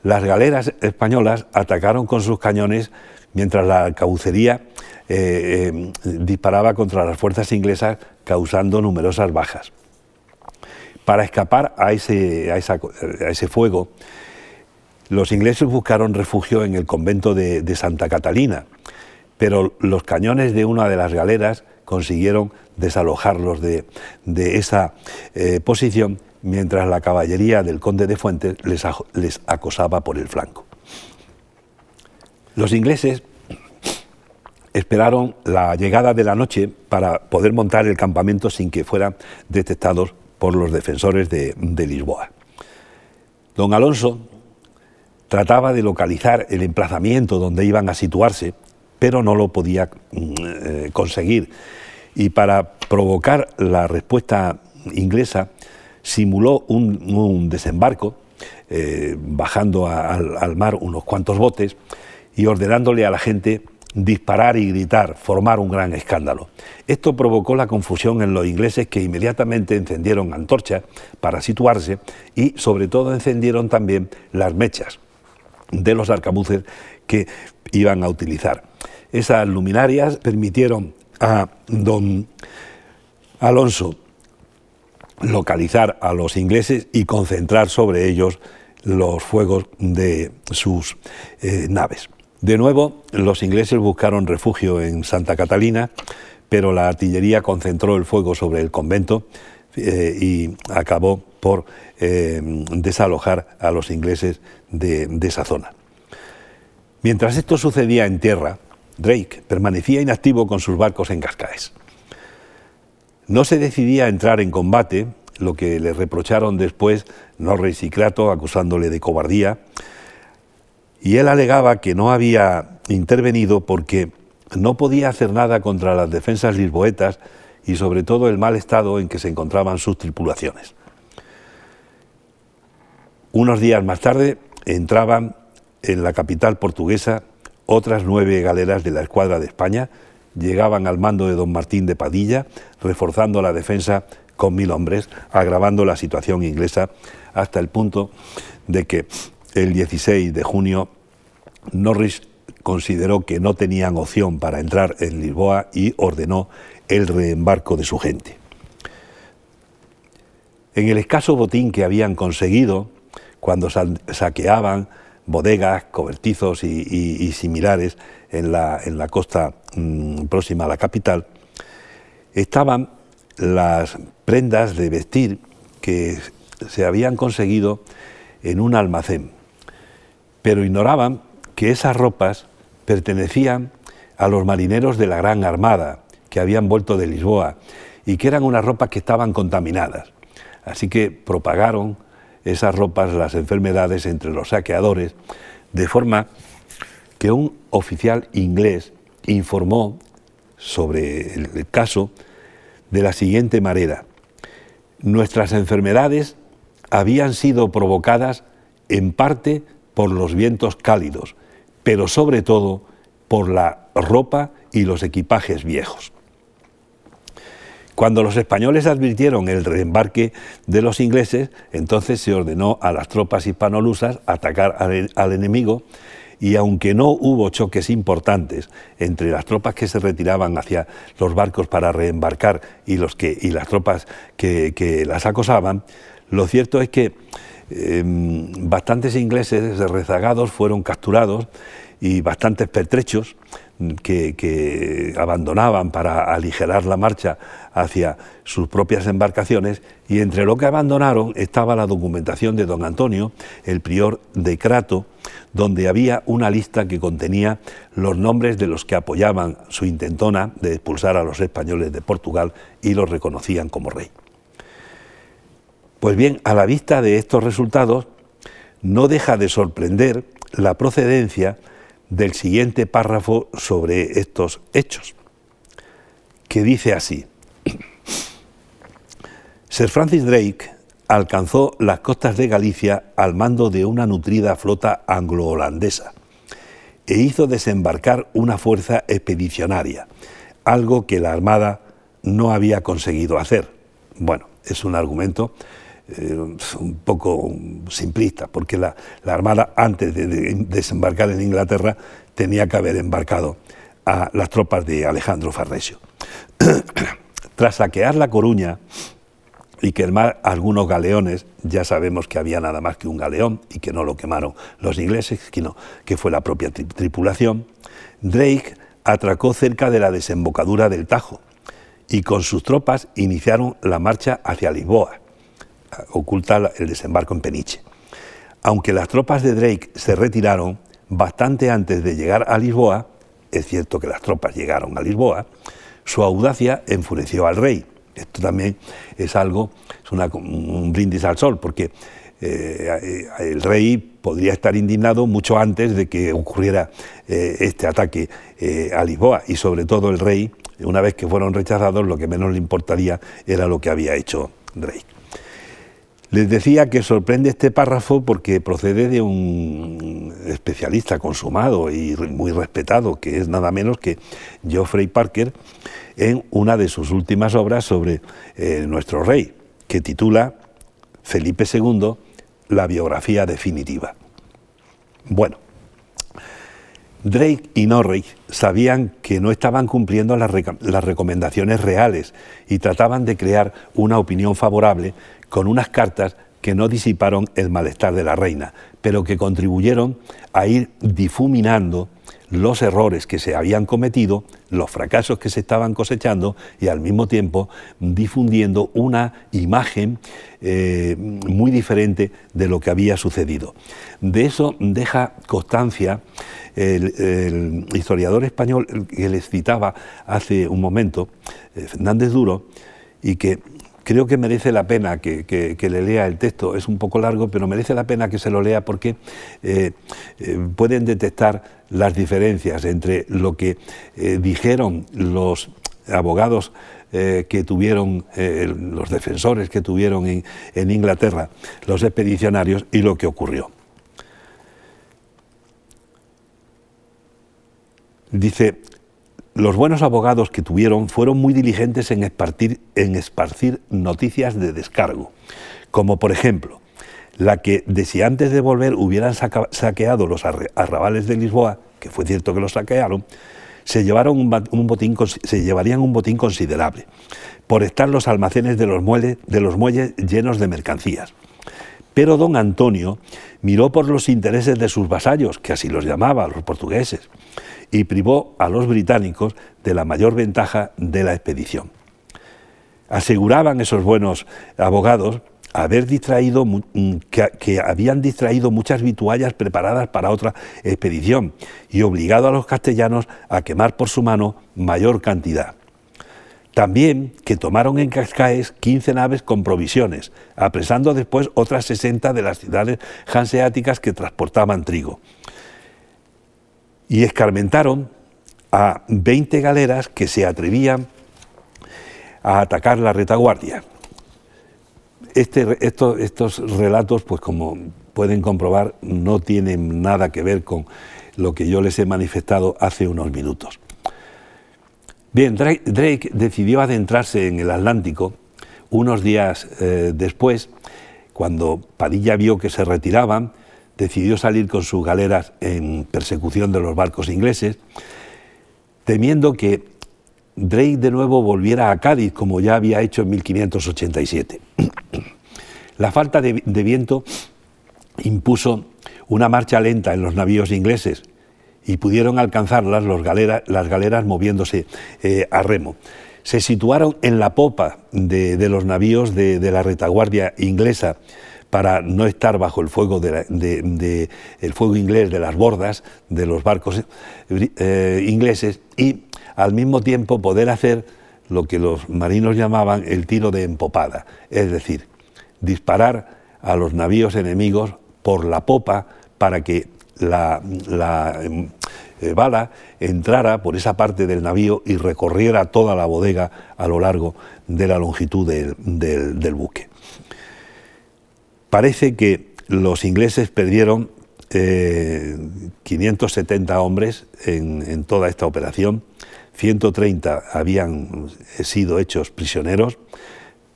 las galeras españolas atacaron con sus cañones mientras la caucería eh, eh, disparaba contra las fuerzas inglesas causando numerosas bajas. Para escapar a ese, a ese fuego, los ingleses buscaron refugio en el convento de, Santa Catalina, pero los cañones de una de las galeras consiguieron desalojarlos de, esa eh, posición mientras la caballería del conde de Fuentes les, les acosaba por el flanco. Los ingleses esperaron la llegada de la noche para poder montar el campamento sin que fueran detectados por los defensores de, Lisboa. Don Alonso trataba de localizar el emplazamiento donde iban a situarse, pero no lo podía mm, eh, conseguir. Y para provocar la respuesta inglesa, simuló un, desembarco, eh, bajando al mar unos cuantos botes y ordenándole a la gente disparar y gritar, formar un gran escándalo. Esto provocó la confusión en los ingleses que inmediatamente encendieron antorchas para situarse y sobre todo encendieron también las mechas de los arcabuces que iban a utilizar. Esas luminarias permitieron a don Alonso localizar a los ingleses y concentrar sobre ellos los fuegos de sus eh, naves. De nuevo, los ingleses buscaron refugio en Santa Catalina, pero la artillería concentró el fuego sobre el convento eh, y acabó por eh, desalojar a los ingleses de, de esa zona. Mientras esto sucedía en tierra, Drake permanecía inactivo con sus barcos en Cascaes. No se decidía a entrar en combate, lo que le reprocharon después Norris y Crato acusándole de cobardía, y él alegaba que no había intervenido porque no podía hacer nada contra las defensas lisboetas y sobre todo el mal estado en que se encontraban sus tripulaciones. Unos días más tarde entraban en la capital portuguesa otras nueve galeras de la escuadra de España, llegaban al mando de don Martín de Padilla, reforzando la defensa con mil hombres, agravando la situación inglesa hasta el punto de que el 16 de junio, Norris consideró que no tenían opción para entrar en Lisboa y ordenó el reembarco de su gente. En el escaso botín que habían conseguido cuando saqueaban bodegas, cobertizos y, similares en la, en la costa mm, próxima a la capital, estaban las prendas de vestir que se habían conseguido en un almacén pero ignoraban que esas ropas pertenecían a los marineros de la Gran Armada que habían vuelto de Lisboa y que eran unas ropas que estaban contaminadas. Así que propagaron esas ropas las enfermedades entre los saqueadores, de forma que un oficial inglés informó sobre el caso de la siguiente manera. Nuestras enfermedades habían sido provocadas en parte por los vientos cálidos, pero sobre todo por la ropa y los equipajes viejos. Cuando los españoles advirtieron el reembarque de los ingleses, entonces se ordenó a las tropas hispanolusas atacar al, enemigo y aunque no hubo choques importantes entre las tropas que se retiraban hacia los barcos para reembarcar y, los que, y las tropas que, que las acosaban, lo cierto es que Em, bastantes ingleses rezagados fueron capturados y bastantes pertrechos que, abandonaban para aligerar la marcha hacia sus propias embarcaciones y entre lo que abandonaron estaba la documentación de don Antonio, el prior de Crato, donde había una lista que contenía los nombres de los que apoyaban su intentona de expulsar a los españoles de Portugal y los reconocían como rey. Pues bien, a la vista de estos resultados, no deja de sorprender la procedencia del siguiente párrafo sobre estos hechos, que dice así, Sir Francis Drake alcanzó las costas de Galicia al mando de una nutrida flota anglo-holandesa e hizo desembarcar una fuerza expedicionaria, algo que la Armada no había conseguido hacer. Bueno, es un argumento eh, un poco simplista, porque la, Armada, antes de, desembarcar en Inglaterra, tenía que haber embarcado a las tropas de Alejandro Farnesio. Tras saquear La Coruña, y quemar algunos galeones, ya sabemos que había nada más que un galeón y que no lo quemaron los ingleses, sino que fue la propia tripulación, Drake atracó cerca de la desembocadura del Tajo y con sus tropas iniciaron la marcha hacia Lisboa, oculta el desembarco en Peniche. Aunque las tropas de Drake se retiraron bastante antes de llegar a Lisboa, es cierto que las tropas llegaron a Lisboa, su audacia enfureció al rey. Esto también es algo, es un brindis al sol, porque eh, el rey podría estar indignado mucho antes de que ocurriera eh, este ataque eh, a Lisboa y sobre todo el rey, una vez que fueron rechazados, lo que menos le importaría era lo que había hecho Drake. Les decía que sorprende este párrafo porque procede de un especialista consumado y muy respetado, que es nada menos que Geoffrey Parker, en una de sus últimas obras sobre eh, nuestro rey, que titula Felipe II, la biografía definitiva. Bueno, Drake y Norris sabían que no estaban cumpliendo las, las, recomendaciones reales y trataban de crear una opinión favorable con unas cartas que no disiparon el malestar de la reina, pero que contribuyeron a ir difuminando los errores que se habían cometido, los fracasos que se estaban cosechando y al mismo tiempo difundiendo una imagen eh, muy diferente de lo que había sucedido. De eso deja constancia el, historiador español que les citaba hace un momento, eh, Fernández Duro, y que creo que merece la pena que, le lea el texto. Es un poco largo, pero merece la pena que se lo lea porque eh, eh, pueden detectar las diferencias entre lo que eh, dijeron los abogados que tuvieron, los defensores que tuvieron en, en Inglaterra, los expedicionarios, y lo que ocurrió. Dice, los buenos abogados que tuvieron fueron muy diligentes en esparcir, noticias de descargo, como por ejemplo la que de si antes de volver hubieran saqueado los arrabales de Lisboa, que fue cierto que los saquearon, se, llevaron un, botín, se llevarían un botín considerable por estar los almacenes de los, muelles, de los muelles llenos de mercancías. Pero don Antonio miró por los intereses de sus vasallos, que así los llamaba, los portugueses, y privó a los británicos de la mayor ventaja de la expedición. Aseguraban esos buenos abogados haber distraído, que, habían distraído muchas vituallas preparadas para otra expedición y obligado a los castellanos a quemar por su mano mayor cantidad. También que tomaron en Cascaes 15 naves con provisiones, apresando después otras 60 de las ciudades hanseáticas que transportaban trigo y escarmentaron a 20 galeras que se atrevían a atacar la retaguardia. Este, estos relatos, pues como pueden comprobar, no tienen nada que ver con lo que yo les he manifestado hace unos minutos. Bien, Drake, decidió adentrarse en el Atlántico unos días eh, después, cuando Padilla vio que se retiraban, decidió salir con sus galeras en persecución de los barcos ingleses, temiendo que Drake de nuevo volviera a Cádiz, como ya había hecho en 1587. La falta de, viento impuso una marcha lenta en los navíos ingleses y pudieron alcanzarlas las galeras moviéndose eh, a remo. Se situaron en la popa de, los navíos de la retaguardia inglesa para no estar bajo el fuego, de, el fuego inglés de las bordas de los barcos eh, ingleses y al mismo tiempo poder hacer lo que los marinos llamaban el tiro de empopada, es decir, disparar a los navíos enemigos por la popa para que la, eh, bala entrara por esa parte del navío y recorriera toda la bodega a lo largo de la longitud del buque. Parece que los ingleses perdieron 570 eh, hombres en, toda esta operación, 130 habían sido hechos prisioneros,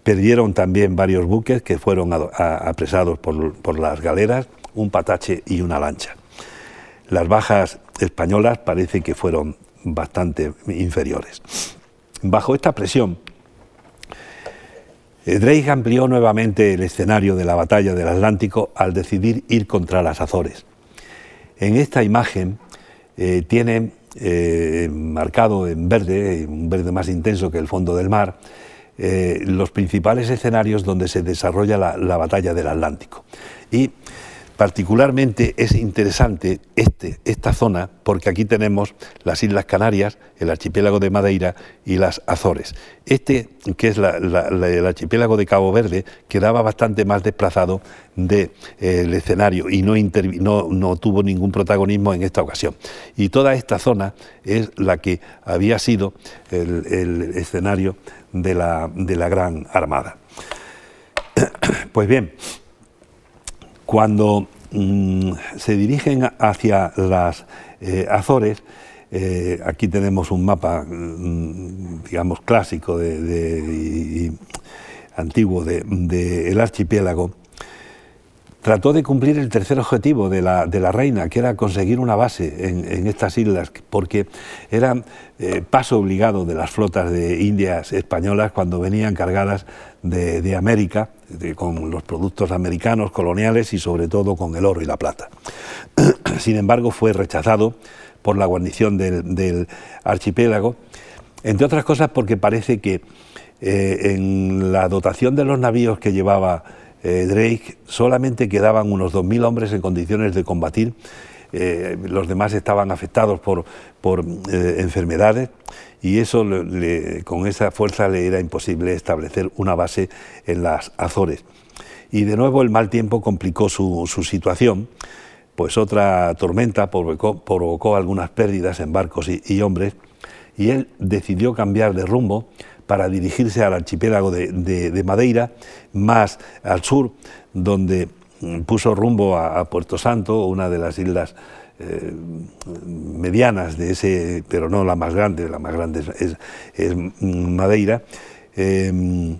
perdieron también varios buques que fueron apresados por, las galeras, un patache y una lancha. Las bajas españolas parece que fueron bastante inferiores. Bajo esta presión, Drake amplió nuevamente el escenario de la batalla del Atlántico al decidir ir contra las Azores. En esta imagen eh, tiene eh, marcado en verde, un verde más intenso que el fondo del mar, los principales escenarios donde se desarrolla la, la batalla del Atlántico. Particularmente es interesante este, esta zona porque aquí tenemos las Islas Canarias, el archipiélago de Madeira y las Azores. Este, que es el archipiélago de Cabo Verde, quedaba bastante más desplazado del de, eh, escenario y no, no, tuvo ningún protagonismo en esta ocasión. Y toda esta zona es la que había sido el, escenario de la, de la Gran Armada. Pues bien, cuando mm, se dirigen hacia las eh, Azores, eh, aquí tenemos un mapa, mm, digamos, clásico de, antiguo del archipiélago, trató de cumplir el tercer objetivo de la, reina, que era conseguir una base en, estas islas, porque era eh, paso obligado de las flotas de indias españolas cuando venían cargadas de, América, con los productos americanos coloniales y sobre todo con el oro y la plata. Sin embargo, fue rechazado por la guarnición del, archipiélago, entre otras cosas porque parece que eh, en la dotación de los navíos que llevaba eh, Drake solamente quedaban unos 2.000 hombres en condiciones de combatir, eh, los demás estaban afectados por, por eh, enfermedades y eso con esa fuerza le era imposible establecer una base en las Azores. Y de nuevo el mal tiempo complicó su, situación, pues otra tormenta provocó, algunas pérdidas en barcos y hombres y él decidió cambiar de rumbo para dirigirse al archipiélago de, Madeira, más al sur, donde mm, puso rumbo a, Puerto Santo, una de las islas eh, medianas de ese, pero no la más grande, la más grande es, Madeira. Em,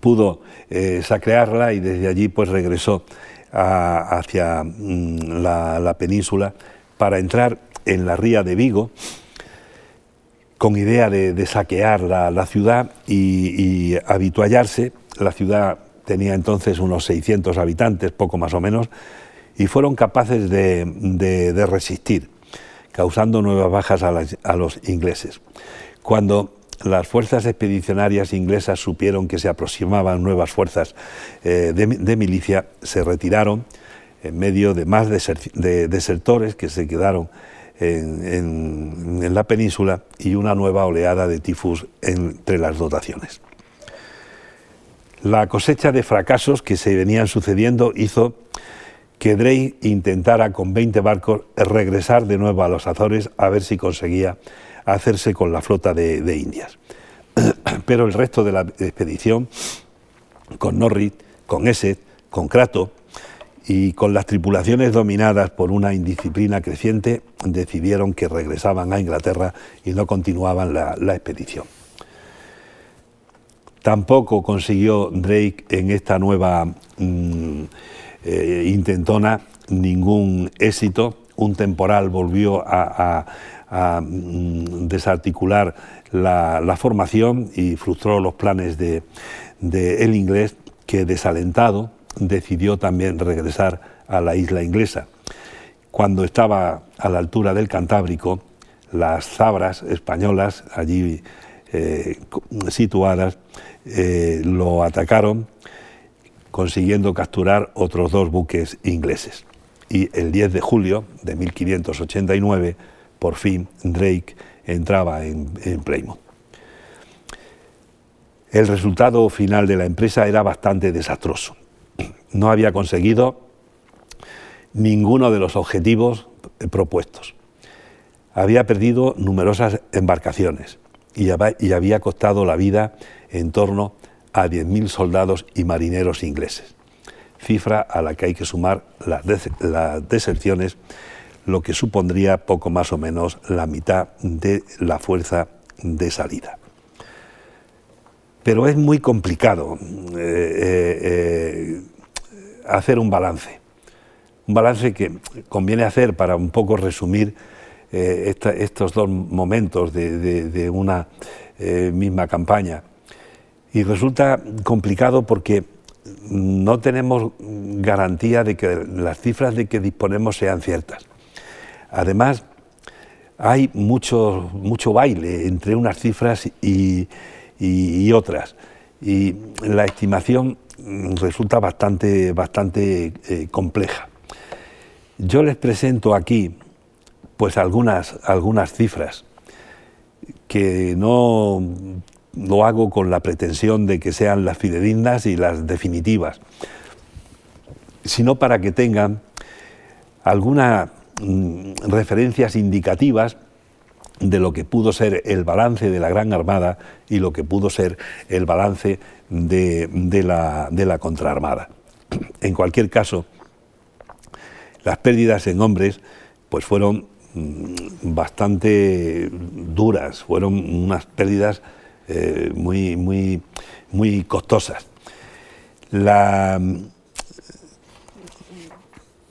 pudo eh, saquearla y desde allí pues regresó hacia mm, la, península para entrar en la ría de Vigo con idea de, saquear la, ciudad y, y, habituallarse. La ciudad tenía entonces unos 600 habitantes, poco más o menos, y fueron capaces de, resistir, causando nuevas bajas a, los ingleses. Cuando las fuerzas expedicionarias inglesas supieron que se aproximaban nuevas fuerzas eh, de, milicia, se retiraron en medio de más desertores que se quedaron en, la península y una nueva oleada de tifus entre las dotaciones. La cosecha de fracasos que se venían sucediendo hizo que Drey intentara con 20 barcos regresar de nuevo a los Azores a ver si conseguía hacerse con la flota de, de Indias. Pero el resto de la expedición, con Norris, con Essex, con Crato, y con las tripulaciones dominadas por una indisciplina creciente, decidieron que regresaban a Inglaterra y no continuaban la, expedición. Tampoco consiguió Drake en esta nueva mm, eh, intentona ningún éxito. Un temporal volvió a, mm, desarticular la, formación y frustró los planes de, de el inglés que desalentado decidió también regresar a la isla inglesa. Cuando estaba a la altura del Cantábrico, las zabras españolas allí eh, situadas eh, lo atacaron, consiguiendo capturar otros dos buques ingleses. Y el 10 de julio de 1589, por fin, Drake entraba en, en Plymouth. El resultado final de la empresa era bastante desastroso no había conseguido ninguno de los objetivos propuestos. Había perdido numerosas embarcaciones y había costado la vida en torno a 10.000 soldados y marineros ingleses, cifra a la que hay que sumar las, deserciones, lo que supondría poco más o menos la mitad de la fuerza de salida. Pero es muy complicado eh, eh, eh, hacer un balance. Un balance que conviene hacer para un poco resumir eh, estos dos momentos de, una eh, misma campaña. Y resulta complicado porque no tenemos garantía de que las cifras de que disponemos sean ciertas. Además, hay mucho, mucho baile entre unas cifras y, otras. Y la estimación resulta bastante, bastante eh, compleja. Yo les presento aquí pues algunas, algunas cifras que no lo hago con la pretensión de que sean las fidedignas y las definitivas, sino para que tengan algunas mm, referencias indicativas de lo que pudo ser el balance de la Gran Armada y lo que pudo ser el balance de, la, de la contraarmada. En cualquier caso, las pérdidas en hombres pues fueron Mm, bastante duras, fueron unas pérdidas eh, muy, muy, muy costosas. Las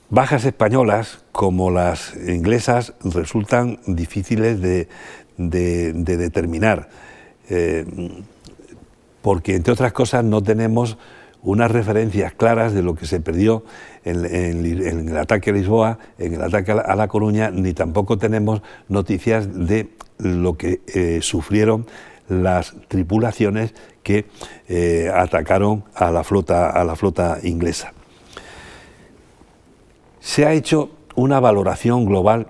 bajas españolas, como las inglesas, resultan difíciles de, determinar, eh, porque entre otras cosas no tenemos unas referencias claras de lo que se perdió en, el ataque a Lisboa, en el ataque a La, Coruña, ni tampoco tenemos noticias de lo que eh, sufrieron las tripulaciones que eh, atacaron a la flota, a la flota inglesa. Se ha hecho una valoración global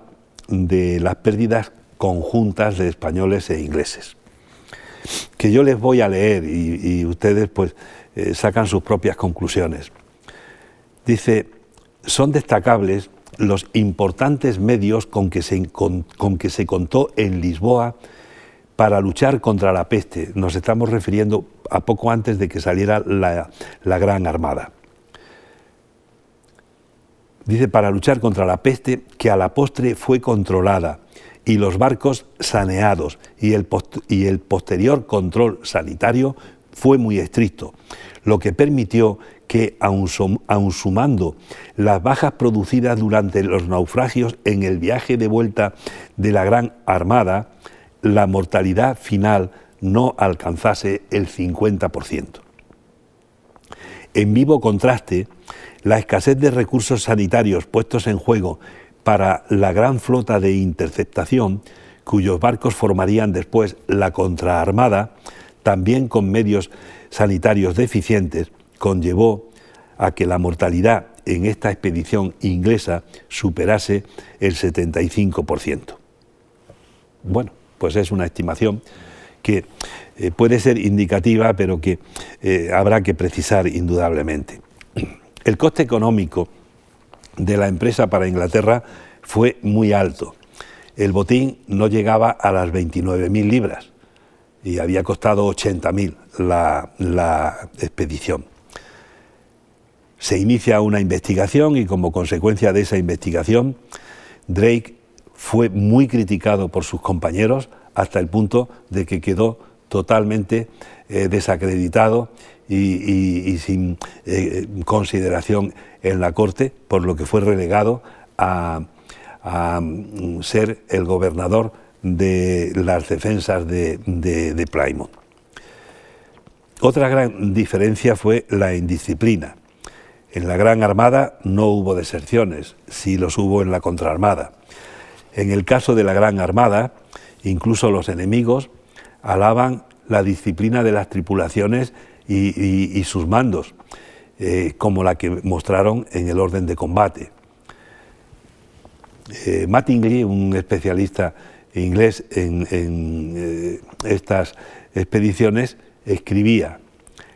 de las pérdidas conjuntas de españoles e ingleses, que yo les voy a leer y, ustedes pues eh, sacan sus propias conclusiones. Dice, son destacables los importantes medios con que, se, con, que se contó en Lisboa para luchar contra la peste. Nos estamos refiriendo a poco antes de que saliera la, la Gran Armada. Dice, para luchar contra la peste que a la postre fue controlada y los barcos saneados y el, y el posterior control sanitario fue muy estricto, lo que permitió que, aun, sumando las bajas producidas durante los naufragios en el viaje de vuelta de la Gran Armada, la mortalidad final no alcanzase el 50%. En vivo contraste, la escasez de recursos sanitarios puestos en juego para la gran flota de interceptación, cuyos barcos formarían después la contraarmada, también con medios sanitarios deficientes, conllevó a que la mortalidad en esta expedición inglesa superase el 75%. Bueno, pues es una estimación que eh, puede ser indicativa, pero que eh, habrá que precisar indudablemente. El coste económico de la empresa para Inglaterra fue muy alto. El botín no llegaba a las 29.000 libras, y había costado 80.000 la, la expedición. Se inicia una investigación y como consecuencia de esa investigación, Drake fue muy criticado por sus compañeros hasta el punto de que quedó totalmente eh, desacreditado y, sin eh, consideración en la Corte, por lo que fue relegado a, mm, ser el gobernador de las defensas de, de, Plymouth. Otra gran diferencia fue la indisciplina. En la Gran Armada no hubo deserciones, sí los hubo en la contraarmada. En el caso de la Gran Armada, incluso los enemigos alaban la disciplina de las tripulaciones y, sus mandos, eh, como la que mostraron en el orden de combate. Eh, Mattingly, un especialista inglés en, eh, estas expediciones, escribía,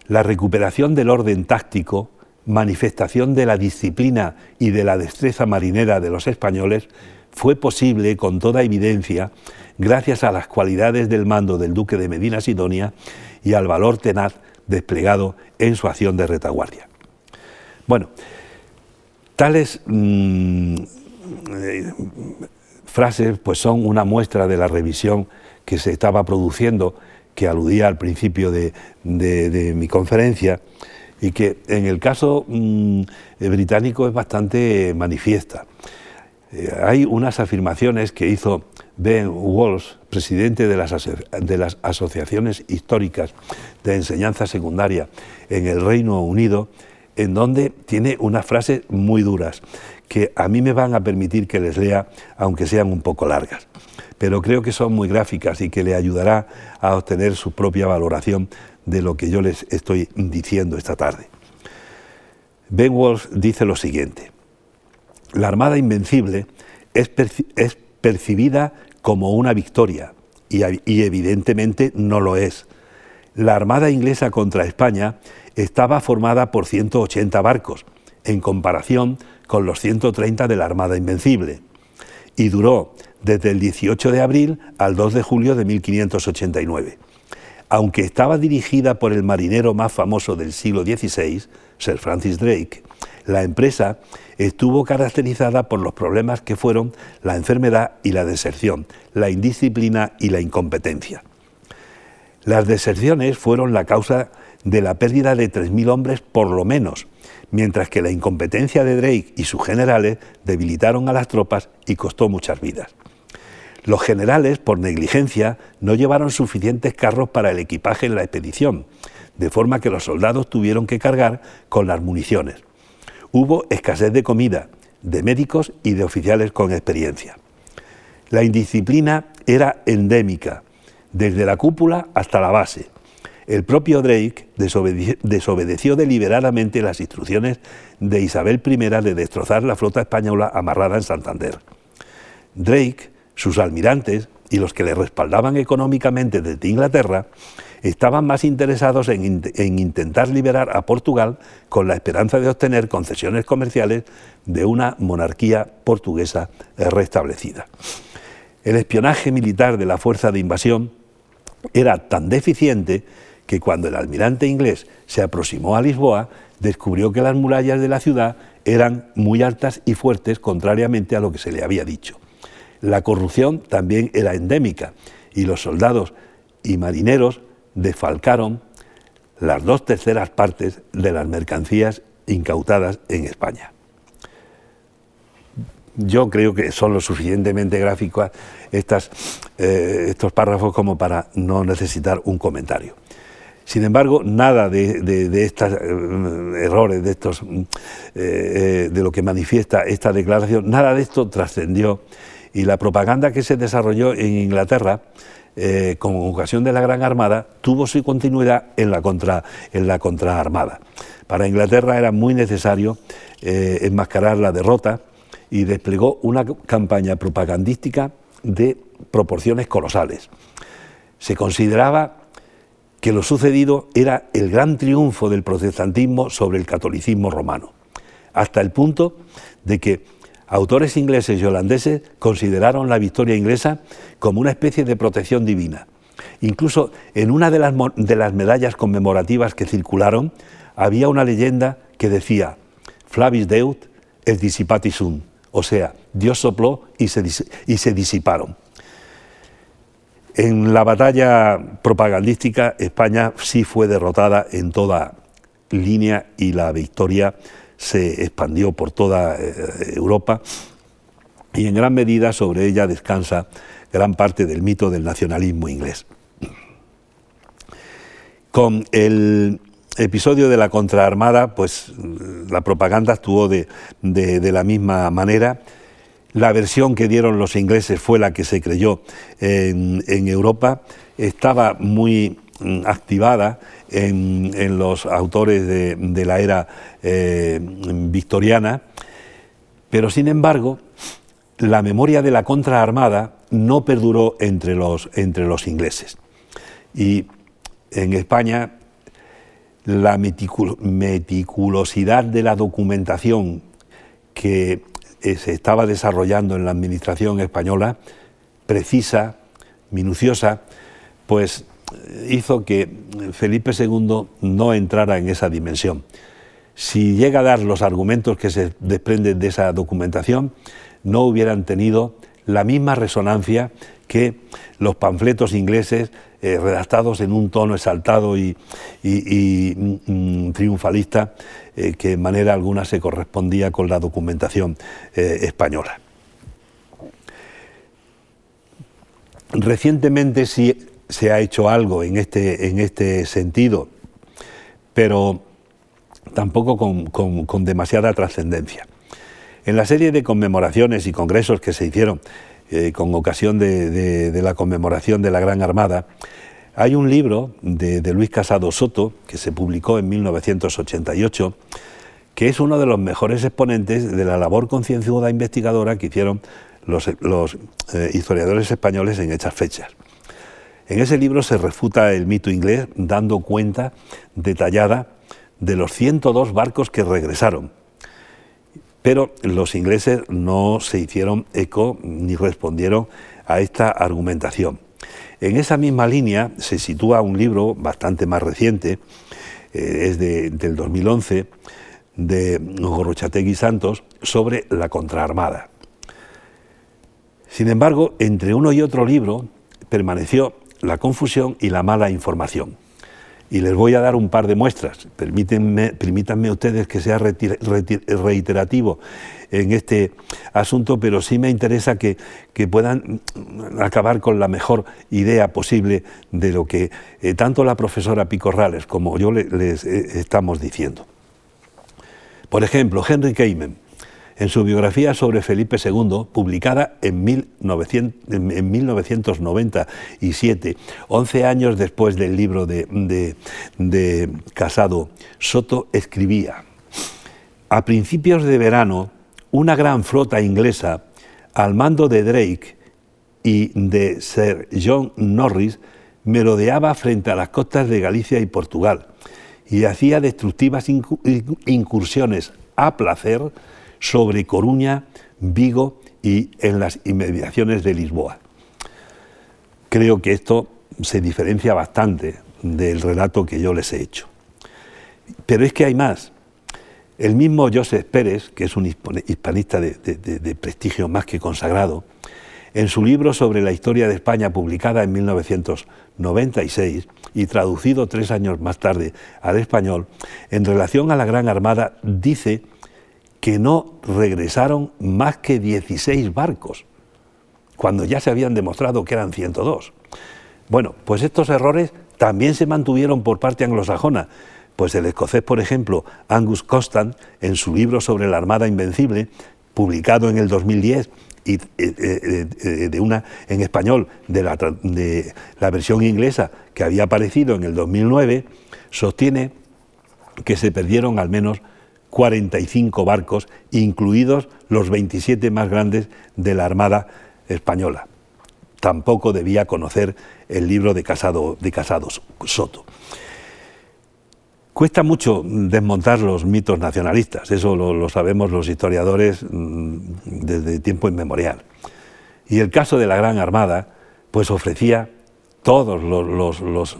la recuperación del orden táctico, manifestación de la disciplina y de la destreza marinera de los españoles, fue posible con toda evidencia gracias a las cualidades del mando del duque de Medina Sidonia y al valor tenaz desplegado en su acción de retaguardia. Bueno, tales mm, eh, frases pues son una muestra de la revisión que se estaba produciendo, que aludía al principio de, mi conferencia, y que en el caso mm, británico es bastante manifiesta. Eh, hay unas afirmaciones que hizo Ben Walsh, presidente de las, de las asociaciones históricas de enseñanza secundaria en el Reino Unido, en donde tiene unas frases muy duras que a mí me van a permitir que les lea, aunque sean un poco largas, pero creo que son muy gráficas y que le ayudará a obtener su propia valoración de lo que yo les estoy diciendo esta tarde. Ben Walsh dice lo siguiente, la Armada Invencible es, percibida como una victoria y, y evidentemente no lo es. La Armada inglesa contra España estaba formada por 180 barcos, en comparación con los 130 de la Armada Invencible, y duró desde el 18 de abril al 2 de julio de 1589. Aunque estaba dirigida por el marinero más famoso del siglo XVI, Sir Francis Drake, la empresa estuvo caracterizada por los problemas que fueron la enfermedad y la deserción, la indisciplina y la incompetencia. Las deserciones fueron la causa de la pérdida de 3.000 hombres por lo menos, mientras que la incompetencia de Drake y sus generales debilitaron a las tropas y costó muchas vidas. Los generales, por negligencia, no llevaron suficientes carros para el equipaje en la expedición, de forma que los soldados tuvieron que cargar con las municiones. Hubo escasez de comida, de médicos y de oficiales con experiencia. La indisciplina era endémica, desde la cúpula hasta la base, el propio Drake desobedeció, deliberadamente las instrucciones de Isabel I de destrozar la flota española amarrada en Santander. Drake, sus almirantes y los que le respaldaban económicamente desde Inglaterra estaban más interesados en, en, intentar liberar a Portugal con la esperanza de obtener concesiones comerciales de una monarquía portuguesa restablecida. El espionaje militar de la fuerza de invasión era tan deficiente que cuando el almirante inglés se aproximó a Lisboa, descubrió que las murallas de la ciudad eran muy altas y fuertes, contrariamente a lo que se le había dicho. La corrupción también era endémica y los soldados y marineros defalcaron las dos terceras partes de las mercancías incautadas en España. Yo creo que son lo suficientemente gráficos estas, eh, estos párrafos como para no necesitar un comentario. Sin embargo, nada de, estos eh, errores, de, estos, eh, eh, de lo que manifiesta esta declaración, nada de esto trascendió y la propaganda que se desarrolló en Inglaterra con ocasión de la Gran Armada tuvo su continuidad en la, contra, en la. Para Inglaterra era muy necesario enmascarar la derrota y desplegó una campaña propagandística de proporciones colosales. Se consideraba que lo sucedido era el gran triunfo del protestantismo sobre el catolicismo romano, hasta el punto de que autores ingleses y holandeses consideraron la victoria inglesa como una especie de protección divina. Incluso en una de las, de las medallas conmemorativas que circularon había una leyenda que decía Flavis Deut et dissipati sunt, o sea, Dios sopló y se, y se disiparon. En la batalla propagandística España sí fue derrotada en toda línea y la victoria se expandió por toda eh, Europa y en gran medida sobre ella descansa gran parte del mito del nacionalismo inglés. Con el episodio de la contraarmada, pues la propaganda actuó de, de la misma manera la versión que dieron los ingleses fue la que se creyó en, Europa. Estaba muy activada en, los autores de, la era eh, victoriana, pero sin embargo la memoria de la contraarmada no perduró entre los, entre los ingleses. Y en España la meticulosidad de la documentación que eh, se estaba desarrollando en la administración española, precisa, minuciosa, pues hizo que Felipe II no entrara en esa dimensión. Si llega a dar los argumentos que se desprenden de esa documentación, no hubieran tenido la misma resonancia que los panfletos ingleses eh, redactados en un tono exaltado y, mm, mm, triunfalista eh, que en manera alguna se correspondía con la documentación eh, española. recientemente sí se ha hecho algo en este, en este sentido, pero tampoco con, demasiada trascendencia. En la serie de conmemoraciones y congresos que se hicieron eh, con ocasión de, la conmemoración de la Gran Armada, hay un libro de, Luis Casado Soto, que se publicó en 1988, que es uno de los mejores exponentes de la labor concienzuda investigadora que hicieron los, eh, historiadores españoles en estas fechas. En ese libro se refuta el mito inglés dando cuenta detallada de los 102 barcos que regresaron. Pero los ingleses no se hicieron eco ni respondieron a esta argumentación. En esa misma línea se sitúa un libro bastante más reciente, eh, es del 2011, de Gorrochategui Santos, sobre la contraarmada. Sin embargo, entre uno y otro libro permaneció la confusión y la mala información. Y les voy a dar un par de muestras. Permítanme, permítanme ustedes que sea reiterativo en este asunto, pero sí me interesa que, puedan acabar con la mejor idea posible de lo que eh, tanto la profesora Picorrales como yo les, eh, estamos diciendo. Por ejemplo, Henry Kamen en su biografía sobre Felipe II, publicada en, 1997, 11 años después del libro de, Casado, Soto escribía, a principios de verano, una gran flota inglesa, al mando de Drake y de Sir John Norris, merodeaba frente a las costas de Galicia y Portugal y hacía destructivas incursiones a placer sobre Coruña, Vigo y en las inmediaciones de Lisboa. Creo que esto se diferencia bastante del relato que yo les he hecho. Pero es que hay más. El mismo Joseph Pérez, que es un hispanista de, de, prestigio más que consagrado, en su libro sobre la historia de España, publicada en 1996 y traducido tres años más tarde al español, en relación a la Gran Armada, dice que no regresaron más que 16 barcos, cuando ya se habían demostrado que eran 102. Bueno, pues estos errores también se mantuvieron por parte anglosajona, pues el escocés, por ejemplo, Angus Constant, en su libro sobre la Armada Invencible, publicado en el 2010 y eh, eh, eh, de una en español de la, de la versión inglesa que había aparecido en el 2009, sostiene que se perdieron al menos 45 barcos, incluidos los 27 más grandes de la Armada Española. Tampoco debía conocer el libro de, Casado, de Casados Soto. Cuesta mucho desmontar los mitos nacionalistas, eso lo, sabemos los historiadores mm, desde tiempo inmemorial. Y el caso de la Gran Armada, pues ofrecía todos los,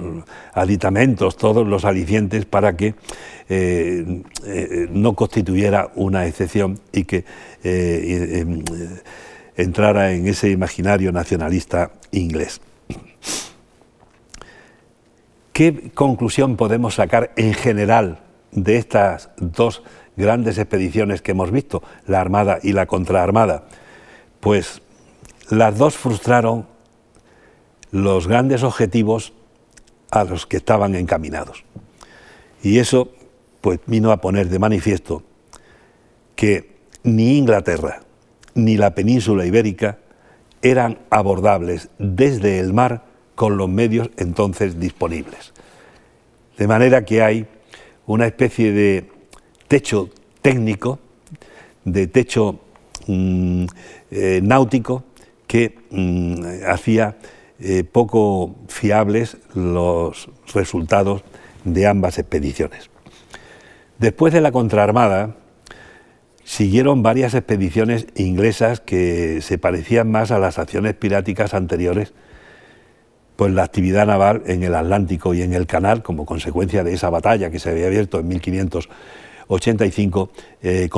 aditamentos, todos los alicientes para que eh, eh, no constituyera una excepción y que eh, entrara en ese imaginario nacionalista inglés. ¿Qué conclusión podemos sacar en general de estas dos grandes expediciones que hemos visto, la Armada y la Contraarmada? Pues las dos frustraron los grandes objetivos a los que estaban encaminados. Y eso pues vino a poner de manifiesto que ni Inglaterra ni la península ibérica eran abordables desde el mar con los medios entonces disponibles. De manera que hay una especie de techo técnico, de techo mm, eh, náutico que mm, hacía eh, poco fiables los resultados de ambas expediciones. Después de la contraarmada, siguieron varias expediciones inglesas que se parecían más a las acciones piráticas anteriores, pues la actividad naval en el Atlántico y en el Canal, como consecuencia de esa batalla que se había abierto en 1585, eh,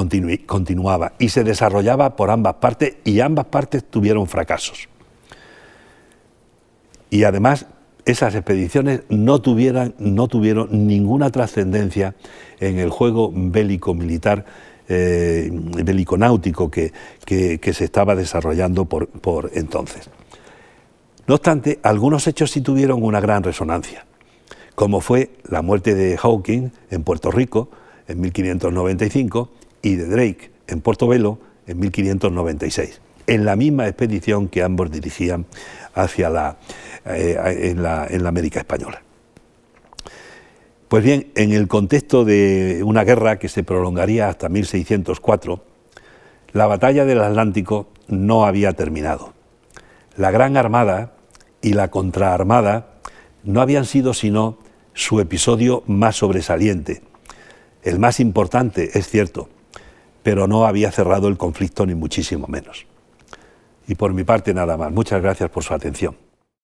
continuaba y se desarrollaba por ambas partes y ambas partes tuvieron fracasos y además esas expediciones no, tuvieran, no tuvieron ninguna trascendencia en el juego bélico-militar, eh, bélico-náutico que, se estaba desarrollando por, por entonces. No obstante, algunos hechos sí tuvieron una gran resonancia, como fue la muerte de Hawking en Puerto Rico en 1595 y de Drake en Portobelo en 1596, en la misma expedición que ambos dirigían hacia la, en, la, en la América Española. Pues bien, en el contexto de una guerra que se prolongaría hasta 1604, la batalla del Atlántico no había terminado. La Gran Armada y la Contraarmada no habían sido sino su episodio más sobresaliente, el más importante, es cierto, pero no había cerrado el conflicto ni muchísimo menos. Y por mi parte nada más. Muchas gracias por su atención.